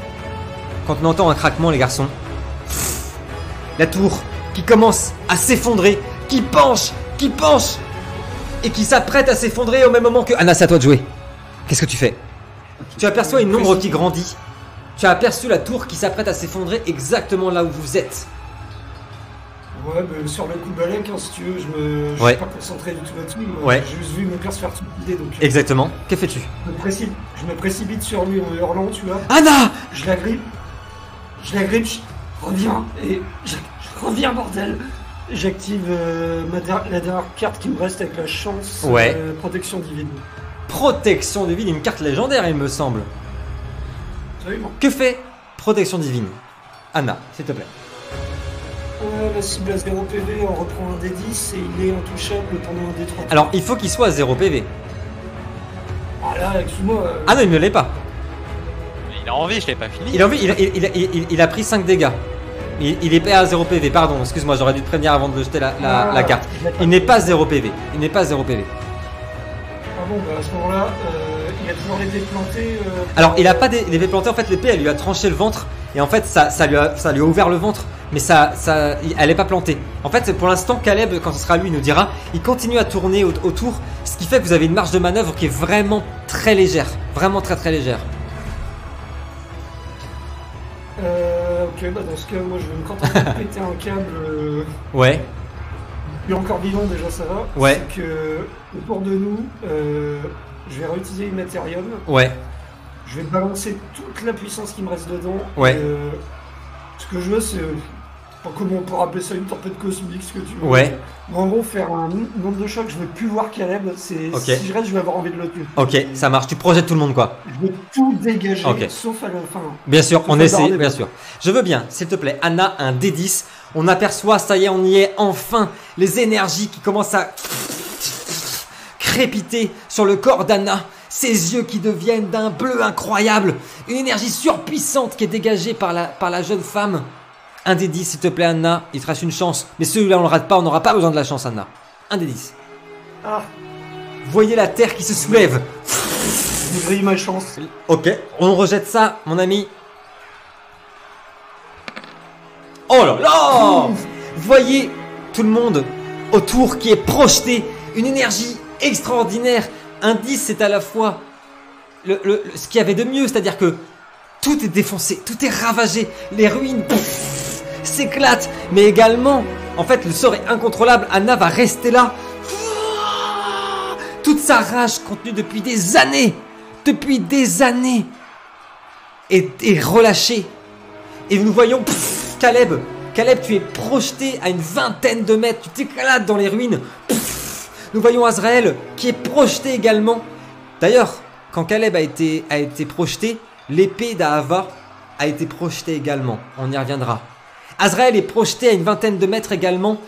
Quand on entend un craquement, les garçons. La tour qui commence à s'effondrer, qui penche, qui penche, et qui s'apprête à s'effondrer au même moment que... Anna, c'est à toi de jouer. Qu'est-ce que tu fais? Tu aperçois une ombre qui grandit. Tu as aperçu la tour qui s'apprête à s'effondrer exactement là où vous êtes. Ouais, bah, sur le coup de balai, hein, si tu veux, je me je Ouais. suis pas concentré du tout là-dessus. Ouais. J'ai juste vu mon père se faire tuer, donc euh, Exactement. Que fais-tu? je, me précipite, je me précipite sur lui en hurlant, tu vois. Anna Je la grippe, je la grippe, je reviens, et je, je reviens, bordel J'active euh, der- la dernière carte qui me reste avec la chance, Ouais. euh, protection divine. Protection divine, une carte légendaire, il me semble. Absolument. Que fait Protection divine Anna, s'il te plaît. Euh, la cible à 0 PV, on reprend un D10 et il est intouchable pendant un D3. Alors, il faut qu'il soit à 0 PV. Ah là, excuse-moi. euh, Ah non, il ne l'est pas. Il a envie, je l'ai pas fini. Il a, envie- il, a- il, a- il- il a pris 5 dégâts. Il, il est pas à 0 PV, pardon, excuse-moi, j'aurais dû te prévenir avant de jeter la, la- ah, la carte. Il n'est pas 0 PV. Il n'est pas 0 PV. Ah bon, bah à ce moment-là, euh, il a toujours été planté. euh, Alors, il a pas des- l'épée plantée, en fait, l'épée, elle lui a tranché le ventre. Et en fait, ça, ça, lui, a, ça lui a ouvert le ventre. Mais ça, ça, elle est pas plantée. En fait, c'est pour l'instant, Caleb, quand ce sera lui, il nous dira, il continue à tourner au- autour. Ce qui fait que vous avez une marge de manœuvre qui est vraiment très légère. Vraiment très très légère. Euh, ok, bah dans ce cas, moi je vais me contenter de péter un câble. Euh, Ouais. est encore vivant déjà, ça va. Ouais. C'est que autour de nous, euh, je vais réutiliser Immaterium. Ouais. Je vais balancer toute la puissance qui me reste dedans. Ouais. Et, euh, ce que je veux, c'est. Comment on peut appeler ça une tempête cosmique, ce que tu veux. Ouais. Mais en gros, faire un nombre de chocs, je veux plus voir Caleb. C'est Ok. si je reste, je vais avoir envie de le tuer. Ok, ça marche. Tu projettes tout le monde, quoi. Je veux tout dégager, sauf à la fin. Bien sûr, on essaie, bien sûr. Je veux bien, s'il te plaît, Anna, un D10. On aperçoit, ça y est, on y est, enfin, les énergies qui commencent à crépiter sur le corps d'Anna. Ses yeux qui deviennent d'un bleu incroyable. Une énergie surpuissante qui est dégagée par la, par la jeune femme. Un D10, s'il te plaît, Anna. Il te reste une chance. Mais celui-là, on le rate pas, on n'aura pas besoin de la chance, Anna. Un D10. Ah, Voyez la terre qui se soulève. j'ai grillé ma chance. Ok, on rejette ça, mon ami. Oh là là Voyez tout le monde autour qui est projeté, une énergie extraordinaire. Un 10, c'est à la fois le, le- le- ce qu'il y avait de mieux, c'est-à-dire que tout est défoncé, tout est ravagé, les ruines pff, s'éclatent, mais également, en fait, le sort est incontrôlable. Anna va rester là. Toute sa rage contenue depuis des années, depuis des années, est, relâchée. Et nous voyons Caleb. Caleb, tu es projeté à une vingtaine de mètres, tu t'éclates dans les ruines. Nous voyons Azrael qui est projeté également. D'ailleurs, quand Caleb a été, a été projeté, l'épée d'Ahava a été projetée également. On y reviendra. Azrael est projeté à une vingtaine de mètres également.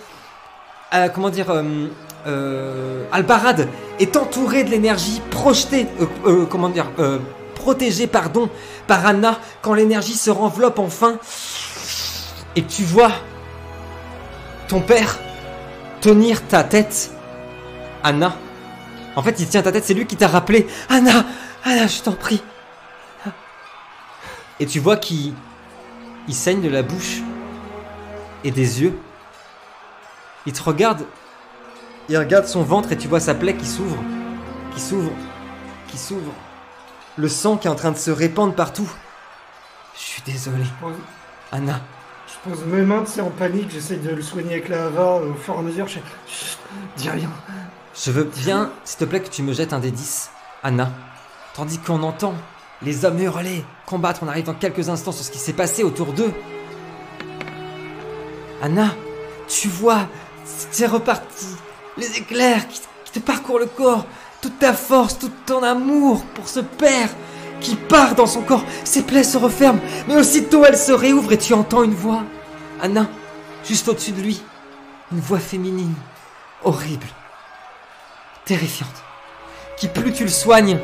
Comment dire euh, euh, Albarad est entouré de l'énergie projetée, euh, euh, comment dire, euh, protégée, pardon, par Anna quand l'énergie se renveloppe enfin. Et tu vois ton père tenir ta tête, Anna. En fait, il tient ta tête, c'est lui qui t'a rappelé. Anna, Anna, je t'en prie. Et tu vois qu'il il saigne de la bouche et des yeux. Il te regarde. Il regarde son ventre et tu vois sa plaie qui s'ouvre, qui s'ouvre, qui s'ouvre. Le sang qui est en train de se répandre partout. Je suis désolé, Anna. je pose mes mains, tu sais, en panique, j'essaye de le soigner avec la hava au fur et à mesure. Je Chut, dis rien. Je veux bien, s'il te plaît, que tu me jettes un des 10, Anna. Tandis qu'on entend les hommes hurler, combattre, on arrive dans quelques instants sur ce qui s'est passé autour d'eux. Anna, tu vois, c'est reparti. Les éclairs qui, te parcourent le corps, toute ta force, tout ton amour pour ce père qui part dans son corps. Ses plaies se referment, mais aussitôt elles se réouvrent et tu entends une voix. Anna, juste au-dessus de lui, une voix féminine, horrible terrifiante, qui plus tu le soignes,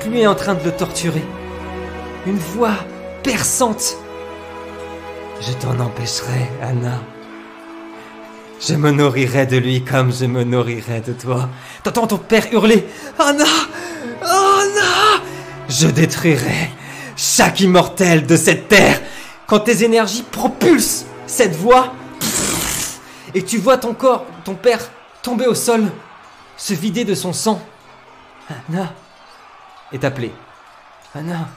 plus est en train de le torturer. Une voix perçante. Je t'en empêcherai, Anna. Je me nourrirai de lui comme je me nourrirai de toi. T'entends ton père hurler Anna Anna Je détruirai chaque immortel de cette terre quand tes énergies propulsent cette voix et tu vois ton corps, ton père, tomber au sol se vider de son sang. Anna est appelé. Anna.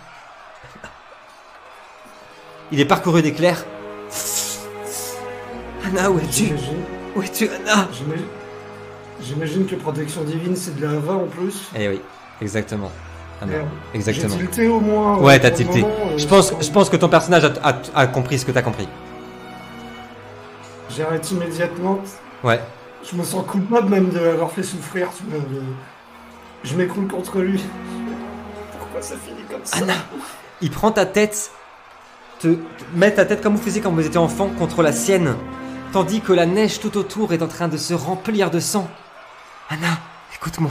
Il est parcouru d'éclairs. Anna, où es-tu? J'imagine, Où es-tu, Anna? J'imagine- que protection divine, c'est de la hava en plus. Eh oui, exactement. Anna, Merde. exactement. J'ai tilté au moins. euh, Ouais, t'as tilté. moment, euh, Je pense, sur- je pense que ton personnage a, a- a compris ce que t'as compris. J'arrête immédiatement. Ouais. Je me sens coupable même de l'avoir fait souffrir. Je m'écroule contre lui. Pourquoi ça finit comme ça? Anna Il prend ta tête, te te met ta tête comme vous faisiez quand vous étiez enfant contre la sienne, tandis que la neige tout autour est en train de se remplir de sang. Anna, écoute-moi.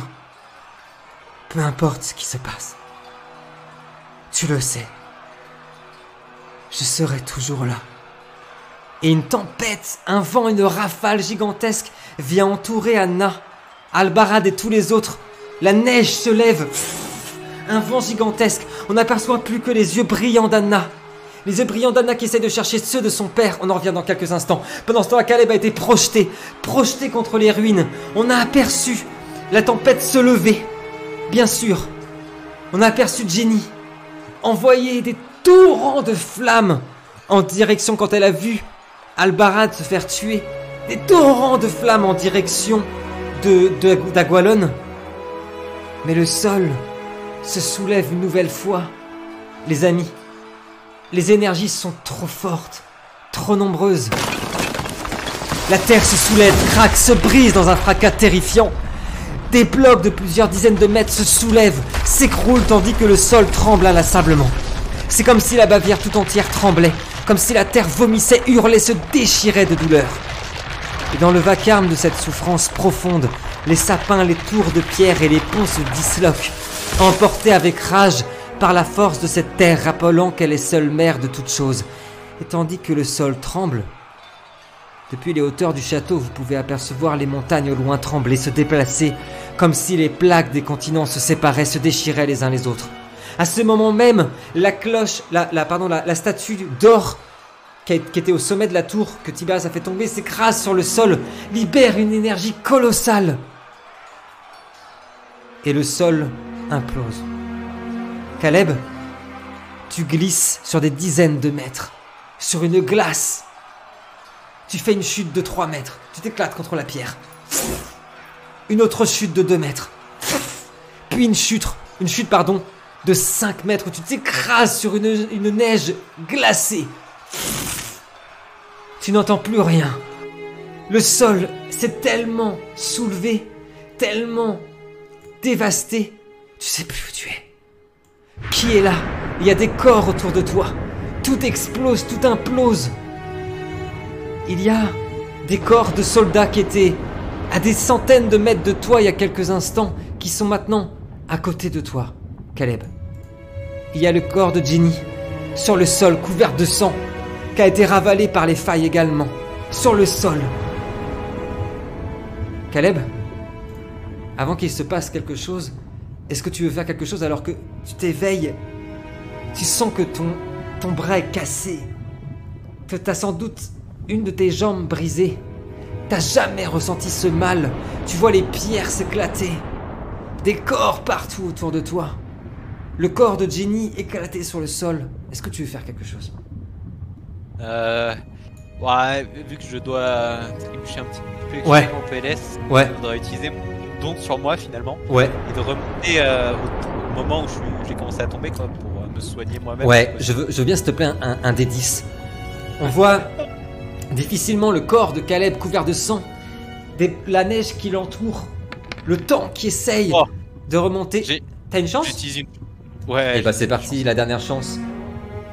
Peu importe ce qui se passe, tu le sais. Je serai toujours là. Et une tempête, un vent, une rafale gigantesque vient entourer Anna, Albarad et tous les autres. La neige se lève. Un vent gigantesque. On n'aperçoit plus que les yeux brillants d'Anna. Les yeux brillants d'Anna qui essaie de chercher ceux de son père. On en revient dans quelques instants. Pendant ce temps, Caleb a été projeté, projeté contre les ruines. On a aperçu la tempête se lever. Bien sûr. On a aperçu Jenny envoyer des torrents de flammes en direction quand elle a vu Albarad se faire tuer. Des torrents de flammes en direction de d'Agualon. Mais le sol se soulève une nouvelle fois. Les amis, les énergies sont trop fortes, trop nombreuses. La terre se soulève, craque, se brise dans un fracas terrifiant. Des blocs de plusieurs dizaines de mètres se soulèvent, s'écroulent tandis que le sol tremble inlassablement. C'est comme si la Bavière tout entière tremblait, comme si la terre vomissait, hurlait, se déchirait de douleur. Et dans le vacarme de cette souffrance profonde, les sapins, les tours de pierre et les ponts se disloquent, emportés avec rage par la force de cette terre rappelant qu'elle est seule mère de toutes choses. Et tandis que le sol tremble, depuis les hauteurs du château, vous pouvez apercevoir les montagnes au loin trembler, se déplacer, comme si les plaques des continents se séparaient, se déchiraient les uns les autres. À ce moment même, la cloche, la, pardon, la, statue d'or qui, qui était au sommet de la tour que Tiberias a fait tomber s'écrase sur le sol, libère une énergie colossale. Et le sol implose. Caleb, tu glisses sur des dizaines de mètres, sur une glace. Tu fais une chute de 3 mètres, tu t'éclates contre la pierre. Une autre chute de 2 mètres. Puis une chute, une chute pardon, de 5 mètres où tu t'écrases sur une, une neige glacée. Tu n'entends plus rien. Le sol s'est tellement soulevé, tellement dévasté, tu sais plus où tu es. Qui est là? Il y a des corps autour de toi. Tout explose, tout implose. Il y a des corps de soldats qui étaient à des centaines de mètres de toi il y a quelques instants, qui sont maintenant à côté de toi, Caleb. Il y a le corps de Jenny, sur le sol couvert de sang, qui a été ravalé par les failles également, sur le sol. Caleb, avant qu'il se passe quelque chose, est-ce que tu veux faire quelque chose alors que tu t'éveilles? Tu sens que ton, ton bras est cassé, que t'as sans doute une de tes jambes brisée. T'as jamais ressenti ce mal. Tu vois les pierres s'éclater. Des corps partout autour de toi. Le corps de Jenny éclaté sur le sol. Est-ce que tu veux faire quelque chose? Euh. Ouais, vu que je dois trébucher un petit peu au PLS, Ouais, je voudrais utiliser mon don sur moi finalement ouais, et de remonter euh, au, au moment où j'ai commencé à tomber quoi, pour euh, me soigner moi-même. ouais. Je veux, je veux bien, s'il te plaît, un, un des 10. On voit difficilement le corps de Caleb couvert de sang, des- la neige qui l'entoure, le temps qui essaye Oh. de remonter. T'as une chance? une. Ouais. Eh bah c'est j'utilise parti, la dernière chance.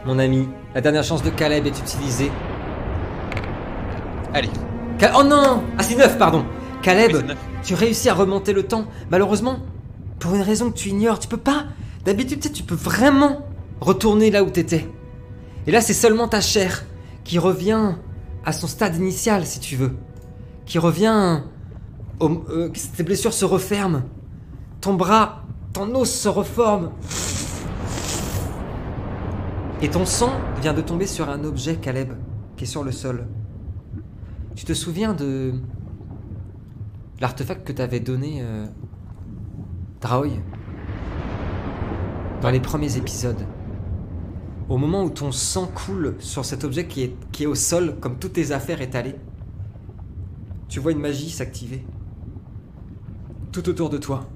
Mon ami, la dernière chance de Caleb est utilisée. Allez. Oh non Ah c'est 9, pardon Caleb, Oui, tu réussis à remonter le temps. Malheureusement, pour une raison que tu ignores, tu peux pas. D'habitude, tu sais, tu peux vraiment retourner là où t'étais. Et là, c'est seulement ta chair qui revient à son stade initial, si tu veux. Qui revient... Au, euh, que tes blessures se referment. Ton bras, ton os se reforme. Et ton sang vient de tomber sur un objet, Caleb, qui est sur le sol. Tu te souviens de l'artefact que t'avais donné euh, Draoy dans les premiers épisodes. Au moment où ton sang coule sur cet objet qui est, au sol, comme toutes tes affaires étalées, tu vois une magie s'activer. Tout autour de toi.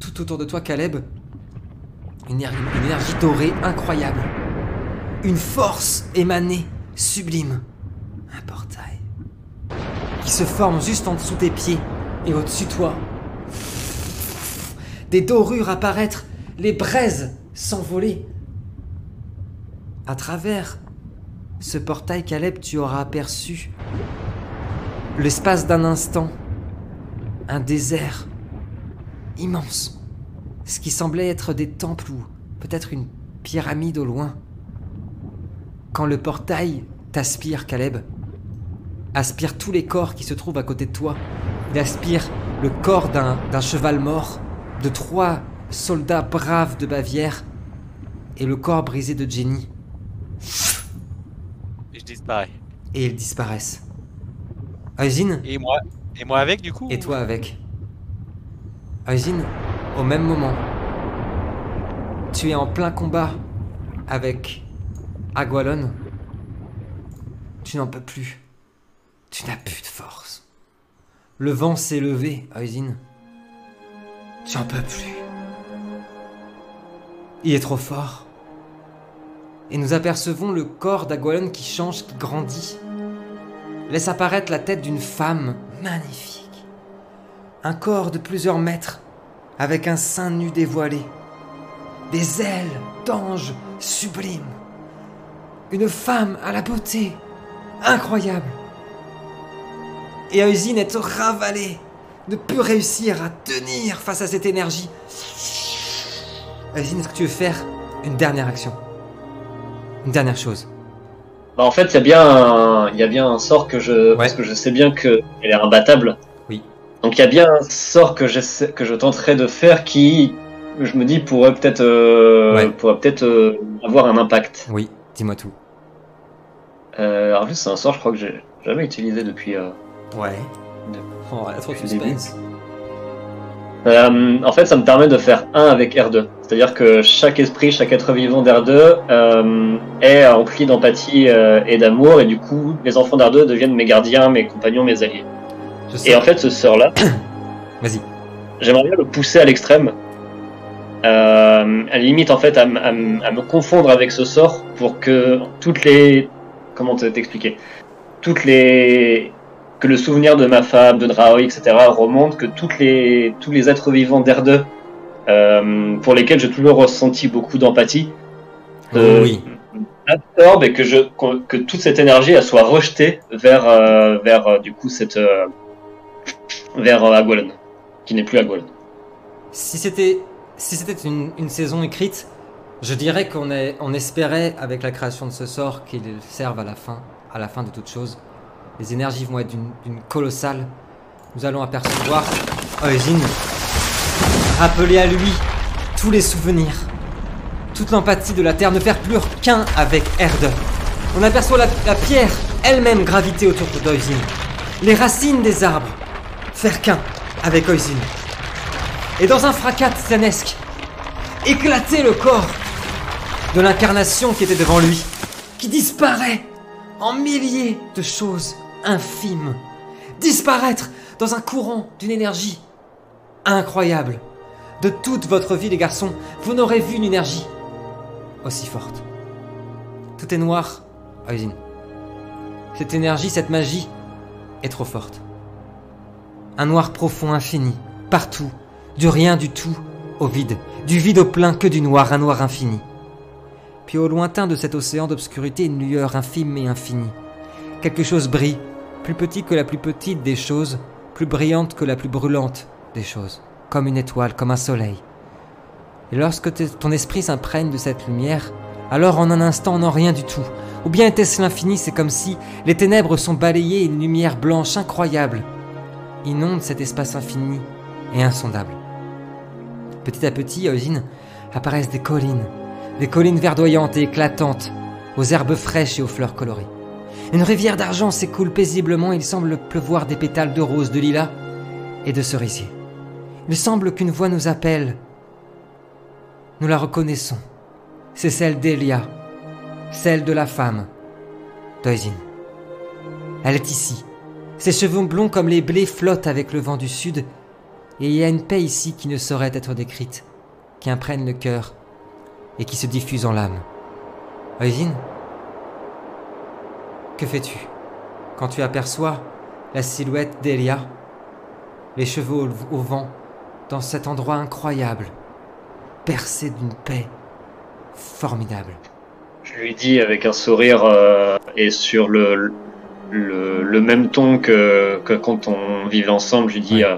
Tout autour de toi, Caleb. Une énergie dorée incroyable. Une force émanée, sublime. Un portail. Qui se forme juste en dessous tes pieds et au-dessus de toi. Des dorures apparaître, les braises s'envoler. À travers ce portail, Caleb, tu auras aperçu l'espace d'un instant un désert immense. Ce qui semblait être des temples ou peut-être une pyramide au loin. Quand le portail t'aspire, Caleb, aspire tous les corps qui se trouvent à côté de toi. Il aspire le corps d'un cheval mort, de trois soldats braves de Bavière, et le corps brisé de Jenny. Et je disparais. Et ils disparaissent. Eusine, Et moi Et moi avec du coup et toi avec. Eusine, au même moment, tu es en plein combat avec Agualon. Tu n'en peux plus. Tu n'as plus de force. Le vent s'est levé. Tu n'en peux plus. Il est trop fort. Et nous apercevons le corps d'Agualon qui change, qui grandit. Laisse apparaître la tête d'une femme magnifique. Un corps de plusieurs mètres, avec un sein nu dévoilé. Des ailes d'ange sublime. Une femme à la beauté incroyable. Et Eusine est ravalée, ne peut réussir à tenir face à cette énergie. Eusine, est-ce que tu veux faire une dernière action? Une dernière chose? Bah, en fait, il y a bien un, il y a bien un sort que je, parce que je sais bien que elle est imbattable. Oui. Donc il y a bien un sort que j'essaie, que je tenterai de faire qui, je me dis, pourrait peut-être, euh, Ouais. pourrait peut-être euh, avoir un impact. Oui, dis-moi tout. Euh, alors juste, c'est un sort, je crois que j'ai jamais utilisé depuis. Euh, Ouais. Trop de suspense. Euh, en fait, ça me permet de faire 1 avec R2. C'est-à-dire que chaque esprit, chaque être vivant d'R2 euh, est rempli d'empathie euh, et d'amour, et du coup, les enfants d'R2 deviennent mes gardiens, mes compagnons, mes alliés. Et en fait, ce sort-là, Vas-y. j'aimerais bien le pousser à l'extrême. Euh, à la limite, en fait, à, me confondre avec ce sort pour que toutes les. Comment te- t'expliquer Toutes les. Que le souvenir de ma femme, de Draoi, etc. remonte, que toutes les, tous les êtres vivants d'R2, euh, pour lesquels j'ai toujours ressenti beaucoup d'empathie, euh, oui. absorbe et que, je, que, que toute cette énergie elle soit rejetée vers, euh, vers euh, du coup, cette. euh, vers qui n'est plus Agwalon. Si c'était si c'était une, une saison écrite, je dirais qu'on on espérait avec la création de ce sort qu'il serve à la fin, à la fin de toute chose. Les énergies vont être d'une colossale. Nous allons apercevoir Oisin rappeler à lui tous les souvenirs, toute l'empathie de la Terre, ne faire plus qu'un avec Erde. On aperçoit la, pierre elle-même graviter autour d'Oisin, les racines des arbres faire qu'un avec Oisin et dans un fracas titanesque, éclater le corps de l'incarnation qui était devant lui, qui disparaît en milliers de choses infimes, disparaître dans un courant d'une énergie incroyable. De toute votre vie, les garçons, vous n'aurez vu une énergie aussi forte. Tout est noir, Oisin. Cette énergie, cette magie est trop forte. Un noir profond infini, partout, du rien du tout au vide, du vide au plein que du noir, un noir infini. Puis au lointain de cet océan d'obscurité, une lueur infime et infinie. Quelque chose brille, plus petit que la plus petite des choses, plus brillante que la plus brûlante des choses, comme une étoile, comme un soleil. Et lorsque ton esprit s'imprègne de cette lumière, alors en un instant, non rien du tout. Ou bien était-ce l'infini, c'est comme si les ténèbres sont balayées et une lumière blanche incroyable inonde cet espace infini et insondable. Petit à petit, à Oisin, apparaissent des collines, des collines verdoyantes et éclatantes, aux herbes fraîches et aux fleurs colorées. Une rivière d'argent s'écoule paisiblement il semble pleuvoir des pétales de rose, de lilas et de cerisier. Il semble qu'une voix nous appelle. Nous la reconnaissons. C'est celle d'Elia, celle de la femme d'Oisin. Elle est ici. Ses cheveux blonds comme les blés flottent avec le vent du sud, et il y a une paix ici qui ne saurait être décrite, qui imprègne le cœur et qui se diffuse en l'âme. Oisin, que fais-tu quand tu aperçois la silhouette d'Elia, les cheveux au, au vent, dans cet endroit incroyable, percé d'une paix formidable? Je lui dis avec un sourire euh, et sur le, le, le même ton que, que quand on vivait ensemble, je lui dis, Ouais. euh,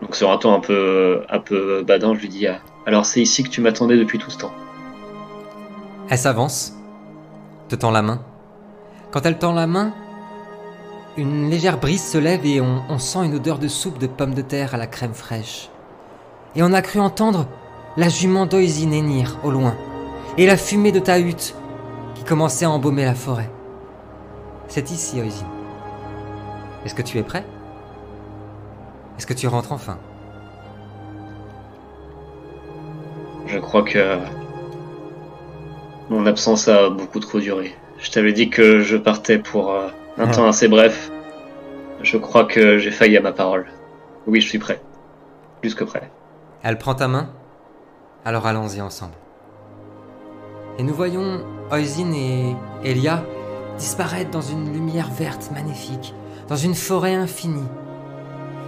donc sur un ton un peu, un peu badin, je lui dis, euh, alors c'est ici que tu m'attendais depuis tout ce temps. Elle s'avance, te tend la main. Quand elle tend la main, une légère brise se lève et on, sent une odeur de soupe de pommes de terre à la crème fraîche. Et on a cru entendre la jument d'Oisin hennir au loin, et la fumée de ta hutte qui commençait à embaumer la forêt. C'est ici, Oisin. Est-ce que tu es prêt? Est-ce que tu rentres enfin? Je crois que mon absence a beaucoup trop duré. Je t'avais dit que je partais pour euh, un Ouais. temps assez bref. Je crois que j'ai failli à ma parole. Oui, je suis prêt. Plus que prêt. Elle prend ta main, alors allons-y ensemble. Et nous voyons Oisin et Elia disparaître dans une lumière verte magnifique, dans une forêt infinie.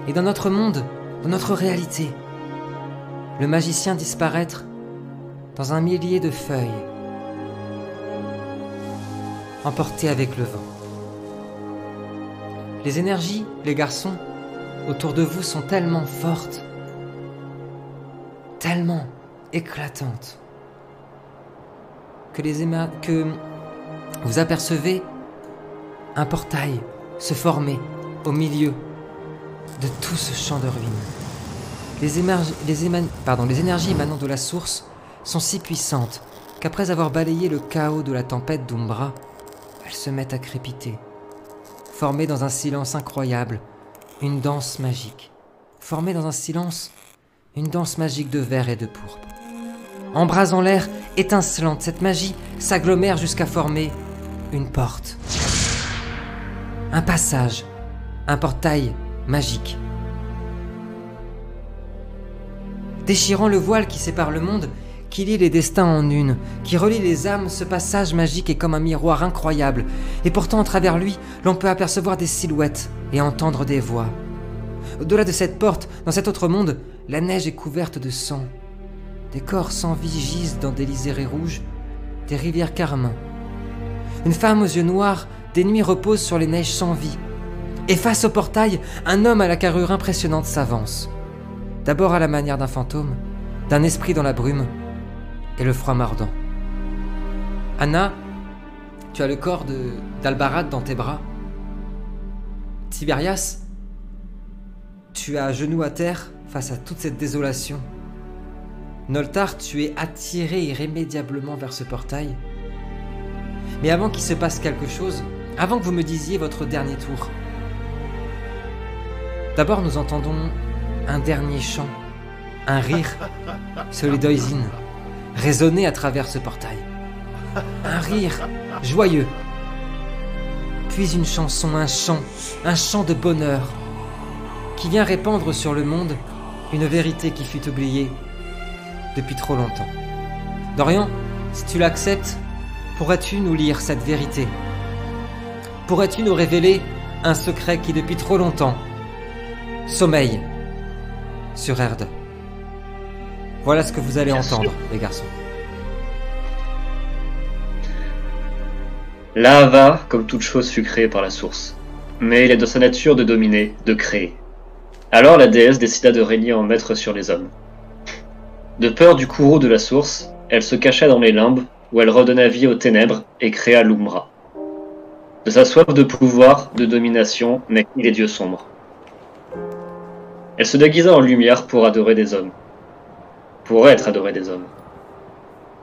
Et dans notre monde, dans notre réalité, le magicien disparaître dans un millier de feuilles, emporté avec le vent. Les énergies, les garçons, autour de vous sont tellement fortes tellement éclatante que, vous apercevez un portail se former au milieu de tout ce champ de ruines. Les, les énergies émanant de la source sont si puissantes qu'après avoir balayé le chaos de la tempête d'Umbra, se mettent à crépiter, formées dans un silence incroyable, une danse magique. Formée dans un silence, une danse magique de verre et de pourpre. Embrasant l'air, étincelante, cette magie s'agglomère jusqu'à former une porte. Un passage, un portail magique. Déchirant le voile qui sépare le monde, qui lie les destins en une, qui relie les âmes, ce passage magique est comme un miroir incroyable, et pourtant à travers lui, l'on peut apercevoir des silhouettes et entendre des voix. Au-delà de cette porte, dans cet autre monde, la neige est couverte de sang. Des corps sans vie gisent dans des liserés rouges, des rivières carmin. Une femme aux yeux noirs, des nuits reposent sur les neiges sans vie. Et face au portail, un homme à la carrure impressionnante s'avance. D'abord à la manière d'un fantôme, d'un esprit dans la brume, et le froid mordant. Anna, tu as le corps d'Albarad dans tes bras. Tiberias, tu as à genoux à terre face à toute cette désolation. Noltar, tu es attiré irrémédiablement vers ce portail. Mais avant qu'il se passe quelque chose, avant que vous me disiez votre dernier tour, d'abord nous entendons un dernier chant, un rire, celui d'Oisin, résonner à travers ce portail. Un rire joyeux. Puis une chanson, un chant, un chant de bonheur, qui vient répandre sur le monde une vérité qui fut oubliée depuis trop longtemps. Dorian, si tu l'acceptes, pourrais-tu nous lire cette vérité? Pourrais-tu nous révéler un secret qui depuis trop longtemps sommeille sur Erde? Voilà ce que vous allez entendre, les garçons. L'Ahava, comme toute chose, fut créée par la source. Mais il est de sa nature de dominer, de créer. Alors la déesse décida de régner en maître sur les hommes. De peur du courroux de la source, elle se cacha dans les limbes, où elle redonna vie aux ténèbres et créa l'Umbra. De sa soif de pouvoir, de domination, naquit les dieux sombres. Elle se déguisa en lumière pour adorer des hommes. Pour être adorée des hommes.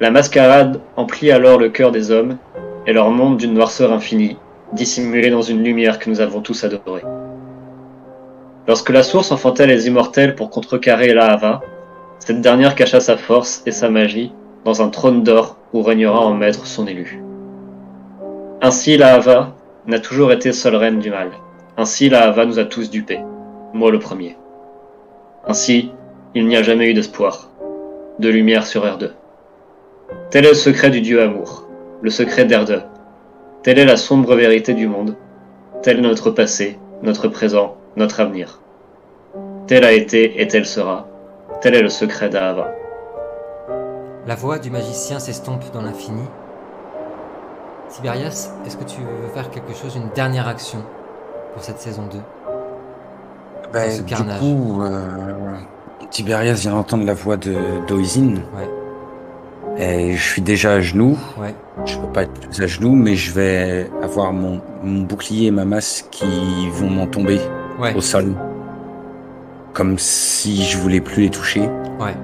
La mascarade emplit alors le cœur des hommes et leur monde d'une noirceur infinie, dissimulée dans une lumière que nous avons tous adorée. Lorsque la source enfanta les immortels pour contrecarrer l'Ahava, cette dernière cacha sa force et sa magie dans un trône d'or où régnera en maître son élu. Ainsi l'Ahava n'a toujours été seule reine du mal. Ainsi l'Ahava nous a tous dupés, moi le premier. Ainsi, il n'y a jamais eu d'espoir, de lumière sur R2. Tel est le secret du dieu amour, le secret d'R2. Telle est la sombre vérité du monde, tel est notre passé, notre présent, notre avenir. Tel a été et tel sera. Tel est le secret d'Ahava. La voix du magicien s'estompe dans l'infini. Tiberias, est-ce que tu veux faire quelque chose, une dernière action pour cette saison 2 Bah, ce du carnage. coup, euh, Tiberias vient d'entendre la voix de d'Oisin. Ouais, Et je suis déjà à genoux. ouais. Je peux pas être plus à genoux, mais je vais avoir mon, mon bouclier et ma masse qui vont m'en tomber Ouais, au sol. Comme si je voulais plus les toucher. ouais.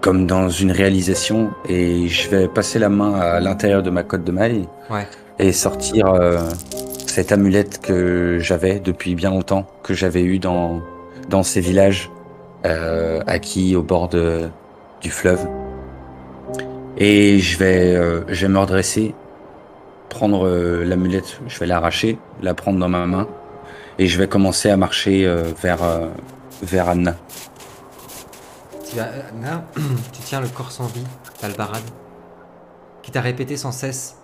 Comme dans une réalisation. Et je vais passer la main à l'intérieur de ma cotte de maille. Ouais. Et sortir euh, cette amulette que j'avais depuis bien longtemps. Que j'avais eu dans, dans ces villages euh, acquis au bord du fleuve. Et je vais, euh, je me redresser, prendre euh, l'amulette, je vais l'arracher, la prendre dans ma main, et je vais commencer à marcher vers, vers Anna. Tu, as- Anna, tu tiens le corps sans vie d'Albarad, qui t'a répété sans cesse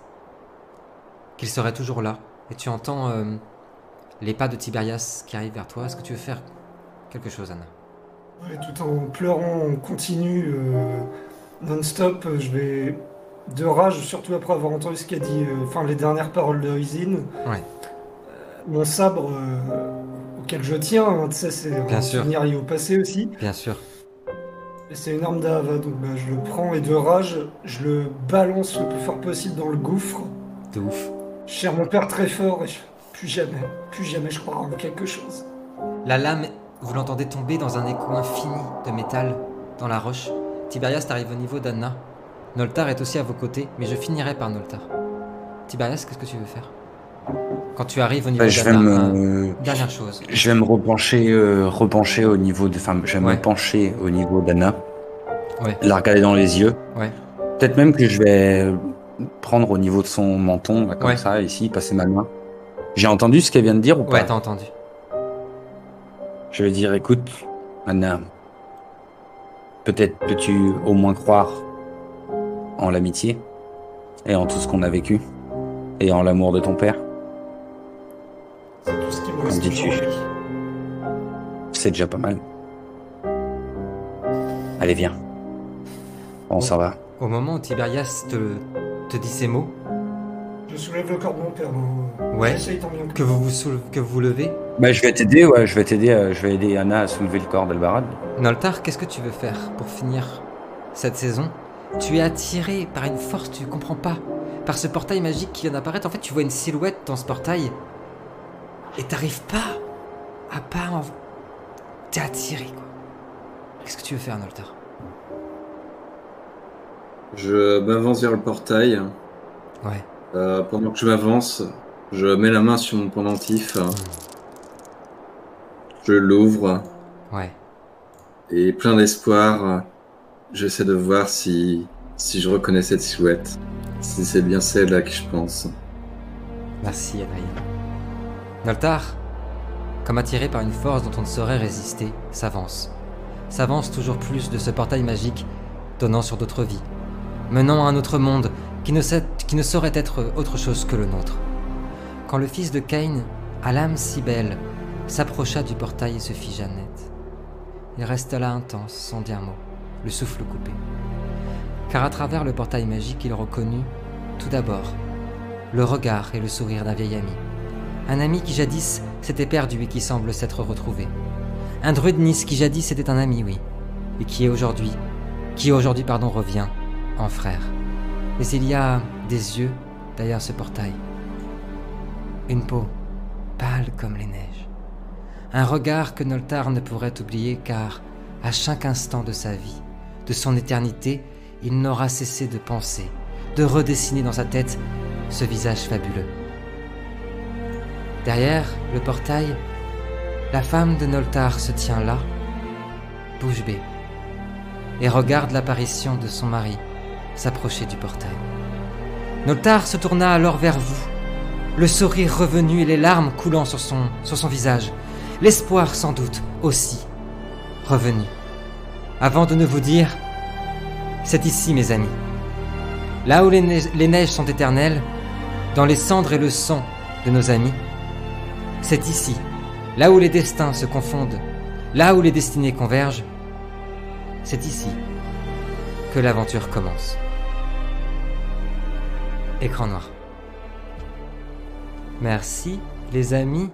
qu'il serait toujours là. Et tu entends les pas de Tiberias qui arrivent vers toi. Est-ce que tu veux faire quelque chose, Anna Ouais, tout en pleurant en continu, euh, non-stop, euh, je vais de rage, surtout après avoir entendu ce qu'a dit, euh, enfin les dernières paroles de Izin. Ouais. mon sabre euh, auquel je tiens, hein, tu sais, c'est un souvenir lié au passé aussi. Bien sûr. C'est une arme d'Ava, donc bah, je le prends et de rage, je le balance le plus fort possible dans le gouffre. De ouf. Je serre mon père très fort et je... plus jamais, plus jamais je crois en quelque chose. La lame, vous l'entendez tomber dans un écho infini de métal dans la roche. Tiberias t'arrive au niveau d'Anna. Noltar est aussi à vos côtés, mais je finirai par Noltar. Tiberias, qu'est-ce que tu veux faire? Quand tu arrives au niveau Bah, de je vais me, euh, Dernière chose. je vais me repencher, euh, repencher au niveau de, enfin, je vais Ouais. me pencher au niveau d'Anna. Ouais. La regarder dans les yeux. Ouais. Peut-être même que je vais prendre au niveau de son menton, là, comme Ouais. ça, ici, passer ma main. J'ai entendu ce qu'elle vient de dire ou pas? Ouais, t'as entendu. Je vais dire, écoute, Anna, peut-être peux-tu au moins croire en l'amitié et en tout ce qu'on a vécu et en l'amour de ton père? C'est tout ce qui me Qu'en reste dis-tu. C'est déjà pas mal. Allez, viens. On s'en va. Au moment où Tiberias te, te dit ces mots, Je soulève le corps de mon père. non Ouais. J'essaye tant bien que que vous vous, soulevez- que vous vous levez, Bah, je vais t'aider, ouais, je vais t'aider, euh, je vais aider Anna à soulever le corps d'Albarad. Noltar, qu'est-ce que tu veux faire pour finir cette saison? Tu es attiré par une force, tu comprends pas. Par ce portail magique qui vient d'apparaître, en fait, tu vois une silhouette dans ce portail. Et t'arrives pas à pas en... T'es attiré, quoi. Qu'est-ce que tu veux faire, Noltar? Je m'avance vers le portail. Ouais. Euh, pendant que je m'avance, je mets la main sur mon pendentif. Je l'ouvre Ouais. et plein d'espoir, j'essaie de voir si, si je reconnais cette silhouette. Si c'est bien celle à qui je pense. Merci, Adrien. Noltar, comme attiré par une force dont on ne saurait résister, s'avance. S'avance toujours plus de ce portail magique, donnant sur d'autres vies, menant à un autre monde qui ne, saurait être autre chose que le nôtre. Quand le fils de Cain, à l'âme si belle, s'approcha du portail et se figea net. Il resta là intense, sans dire mot, le souffle coupé. Car à travers le portail magique, il reconnut, tout d'abord, le regard et le sourire d'un vieil ami. Un ami qui jadis s'était perdu et qui semble s'être retrouvé. Un druide nice qui jadis était un ami, oui, et qui est aujourd'hui, qui aujourd'hui, pardon, revient en frère. Mais il y a des yeux derrière ce portail. Une peau pâle comme les neiges. Un regard que Noltar ne pourrait oublier car, à chaque instant de sa vie, de son éternité, il n'aura cessé de penser, de redessiner dans sa tête ce visage fabuleux. Derrière le portail, la femme de Noltar se tient là, bouche bée, et regarde l'apparition de son mari s'approcher du portail. Noltar se tourna alors vers vous, le sourire revenu et les larmes coulant sur son, visage, l'espoir sans doute aussi revenu, avant de ne vous dire C'est ici, mes amis. Là où les neiges sont éternelles, dans les cendres et le sang de nos amis, c'est ici, là où les destins se confondent, là où les destinées convergent, c'est ici que l'aventure commence. Écran noir. Merci les amis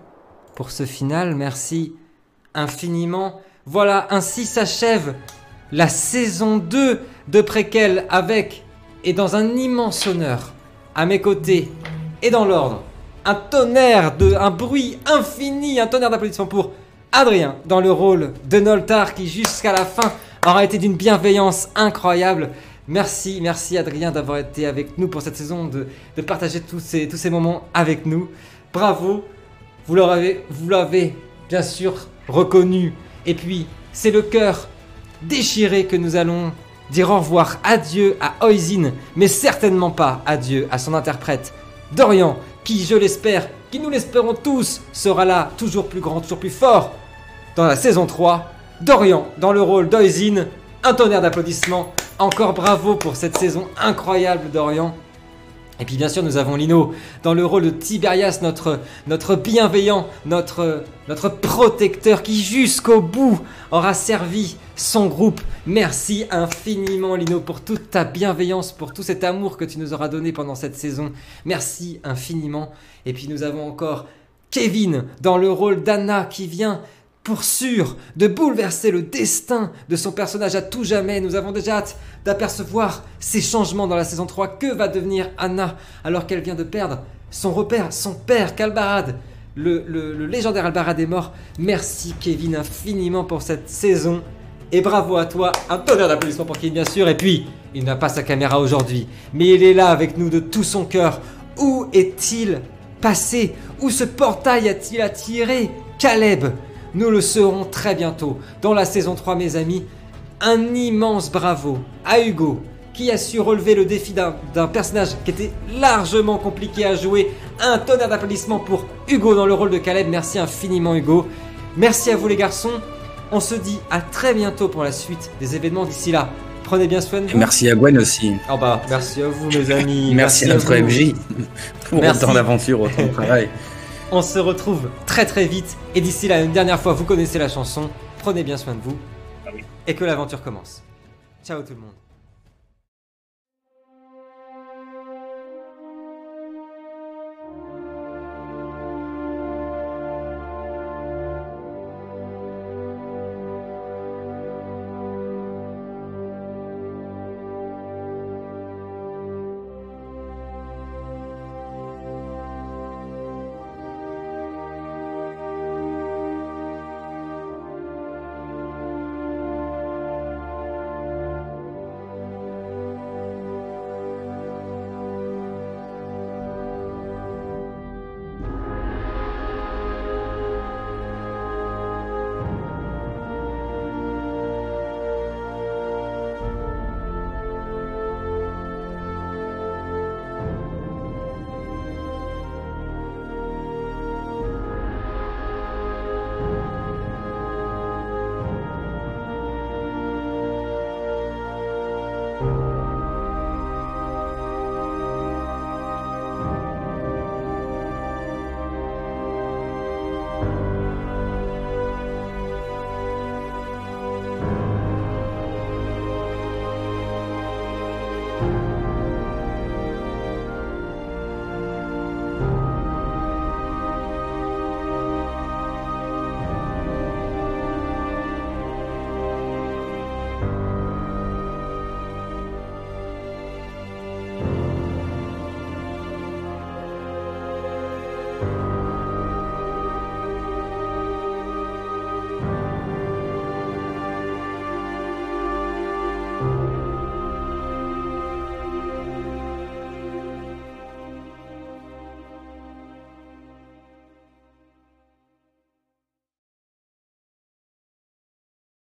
pour ce final, merci infiniment. Voilà, ainsi s'achève la saison 2 de Préquel avec, et dans un immense honneur, à mes côtés, et dans l'ordre, un tonnerre de, un bruit infini, un tonnerre d'applaudissements pour Adrien dans le rôle de Noltar qui jusqu'à la fin aura été d'une bienveillance incroyable. Merci, merci Adrien d'avoir été avec nous pour cette saison, de, partager tous ces, tous ces moments avec nous. Bravo, vous l'avez, vous l'avez bien sûr reconnu. Et puis, c'est le cœur déchiré que nous allons dire au revoir, adieu à Oisin, mais certainement pas adieu à son interprète, Dorian, qui, je l'espère, qui nous l'espérons tous, sera là, toujours plus grand, toujours plus fort, dans la saison 3. Dorian, dans le rôle d'Oisin, un tonnerre d'applaudissements. Encore bravo pour cette saison incroyable, Dorian. Et puis bien sûr, nous avons Lino dans le rôle de Tiberias, notre, notre bienveillant, notre, notre protecteur qui jusqu'au bout aura servi son groupe. Merci infiniment Lino pour toute ta bienveillance, pour tout cet amour que tu nous auras donné pendant cette saison. Merci infiniment. Et puis nous avons encore Kevin dans le rôle d'Anna qui vient pour sûr de bouleverser le destin de son personnage à tout jamais. Nous avons déjà hâte d'apercevoir ces changements dans la saison 3. Que va devenir Anna alors qu'elle vient de perdre son repère, son père, Kalbarad le, le- le légendaire Albarad est mort. Merci Kevin infiniment pour cette saison. Et bravo à toi, un tonnerre d'applaudissements pour Kevin bien sûr. Et puis, il n'a pas sa caméra aujourd'hui, mais il est là avec nous de tout son cœur Où est-il passé? Où ce portail a-t-il attiré Caleb? Nous le saurons très bientôt. Dans la saison 3, mes amis, un immense bravo à Hugo qui a su relever le défi d'un personnage qui était largement compliqué à jouer. Un tonnerre d'applaudissements pour Hugo dans le rôle de Caleb. Merci infiniment Hugo. Merci à vous les garçons. On se dit à très bientôt pour la suite des événements d'ici là. Prenez bien soin de vous. merci à Gwen aussi. Oh bah, merci à vous mes amis. Merci, à notre. MJ pour Merci. autant d'aventure, autant de travail. On se retrouve très très vite. Et d'ici là, une dernière fois, vous connaissez la chanson. Prenez bien soin de vous. Ah. Et que l'aventure commence. Ciao tout le monde.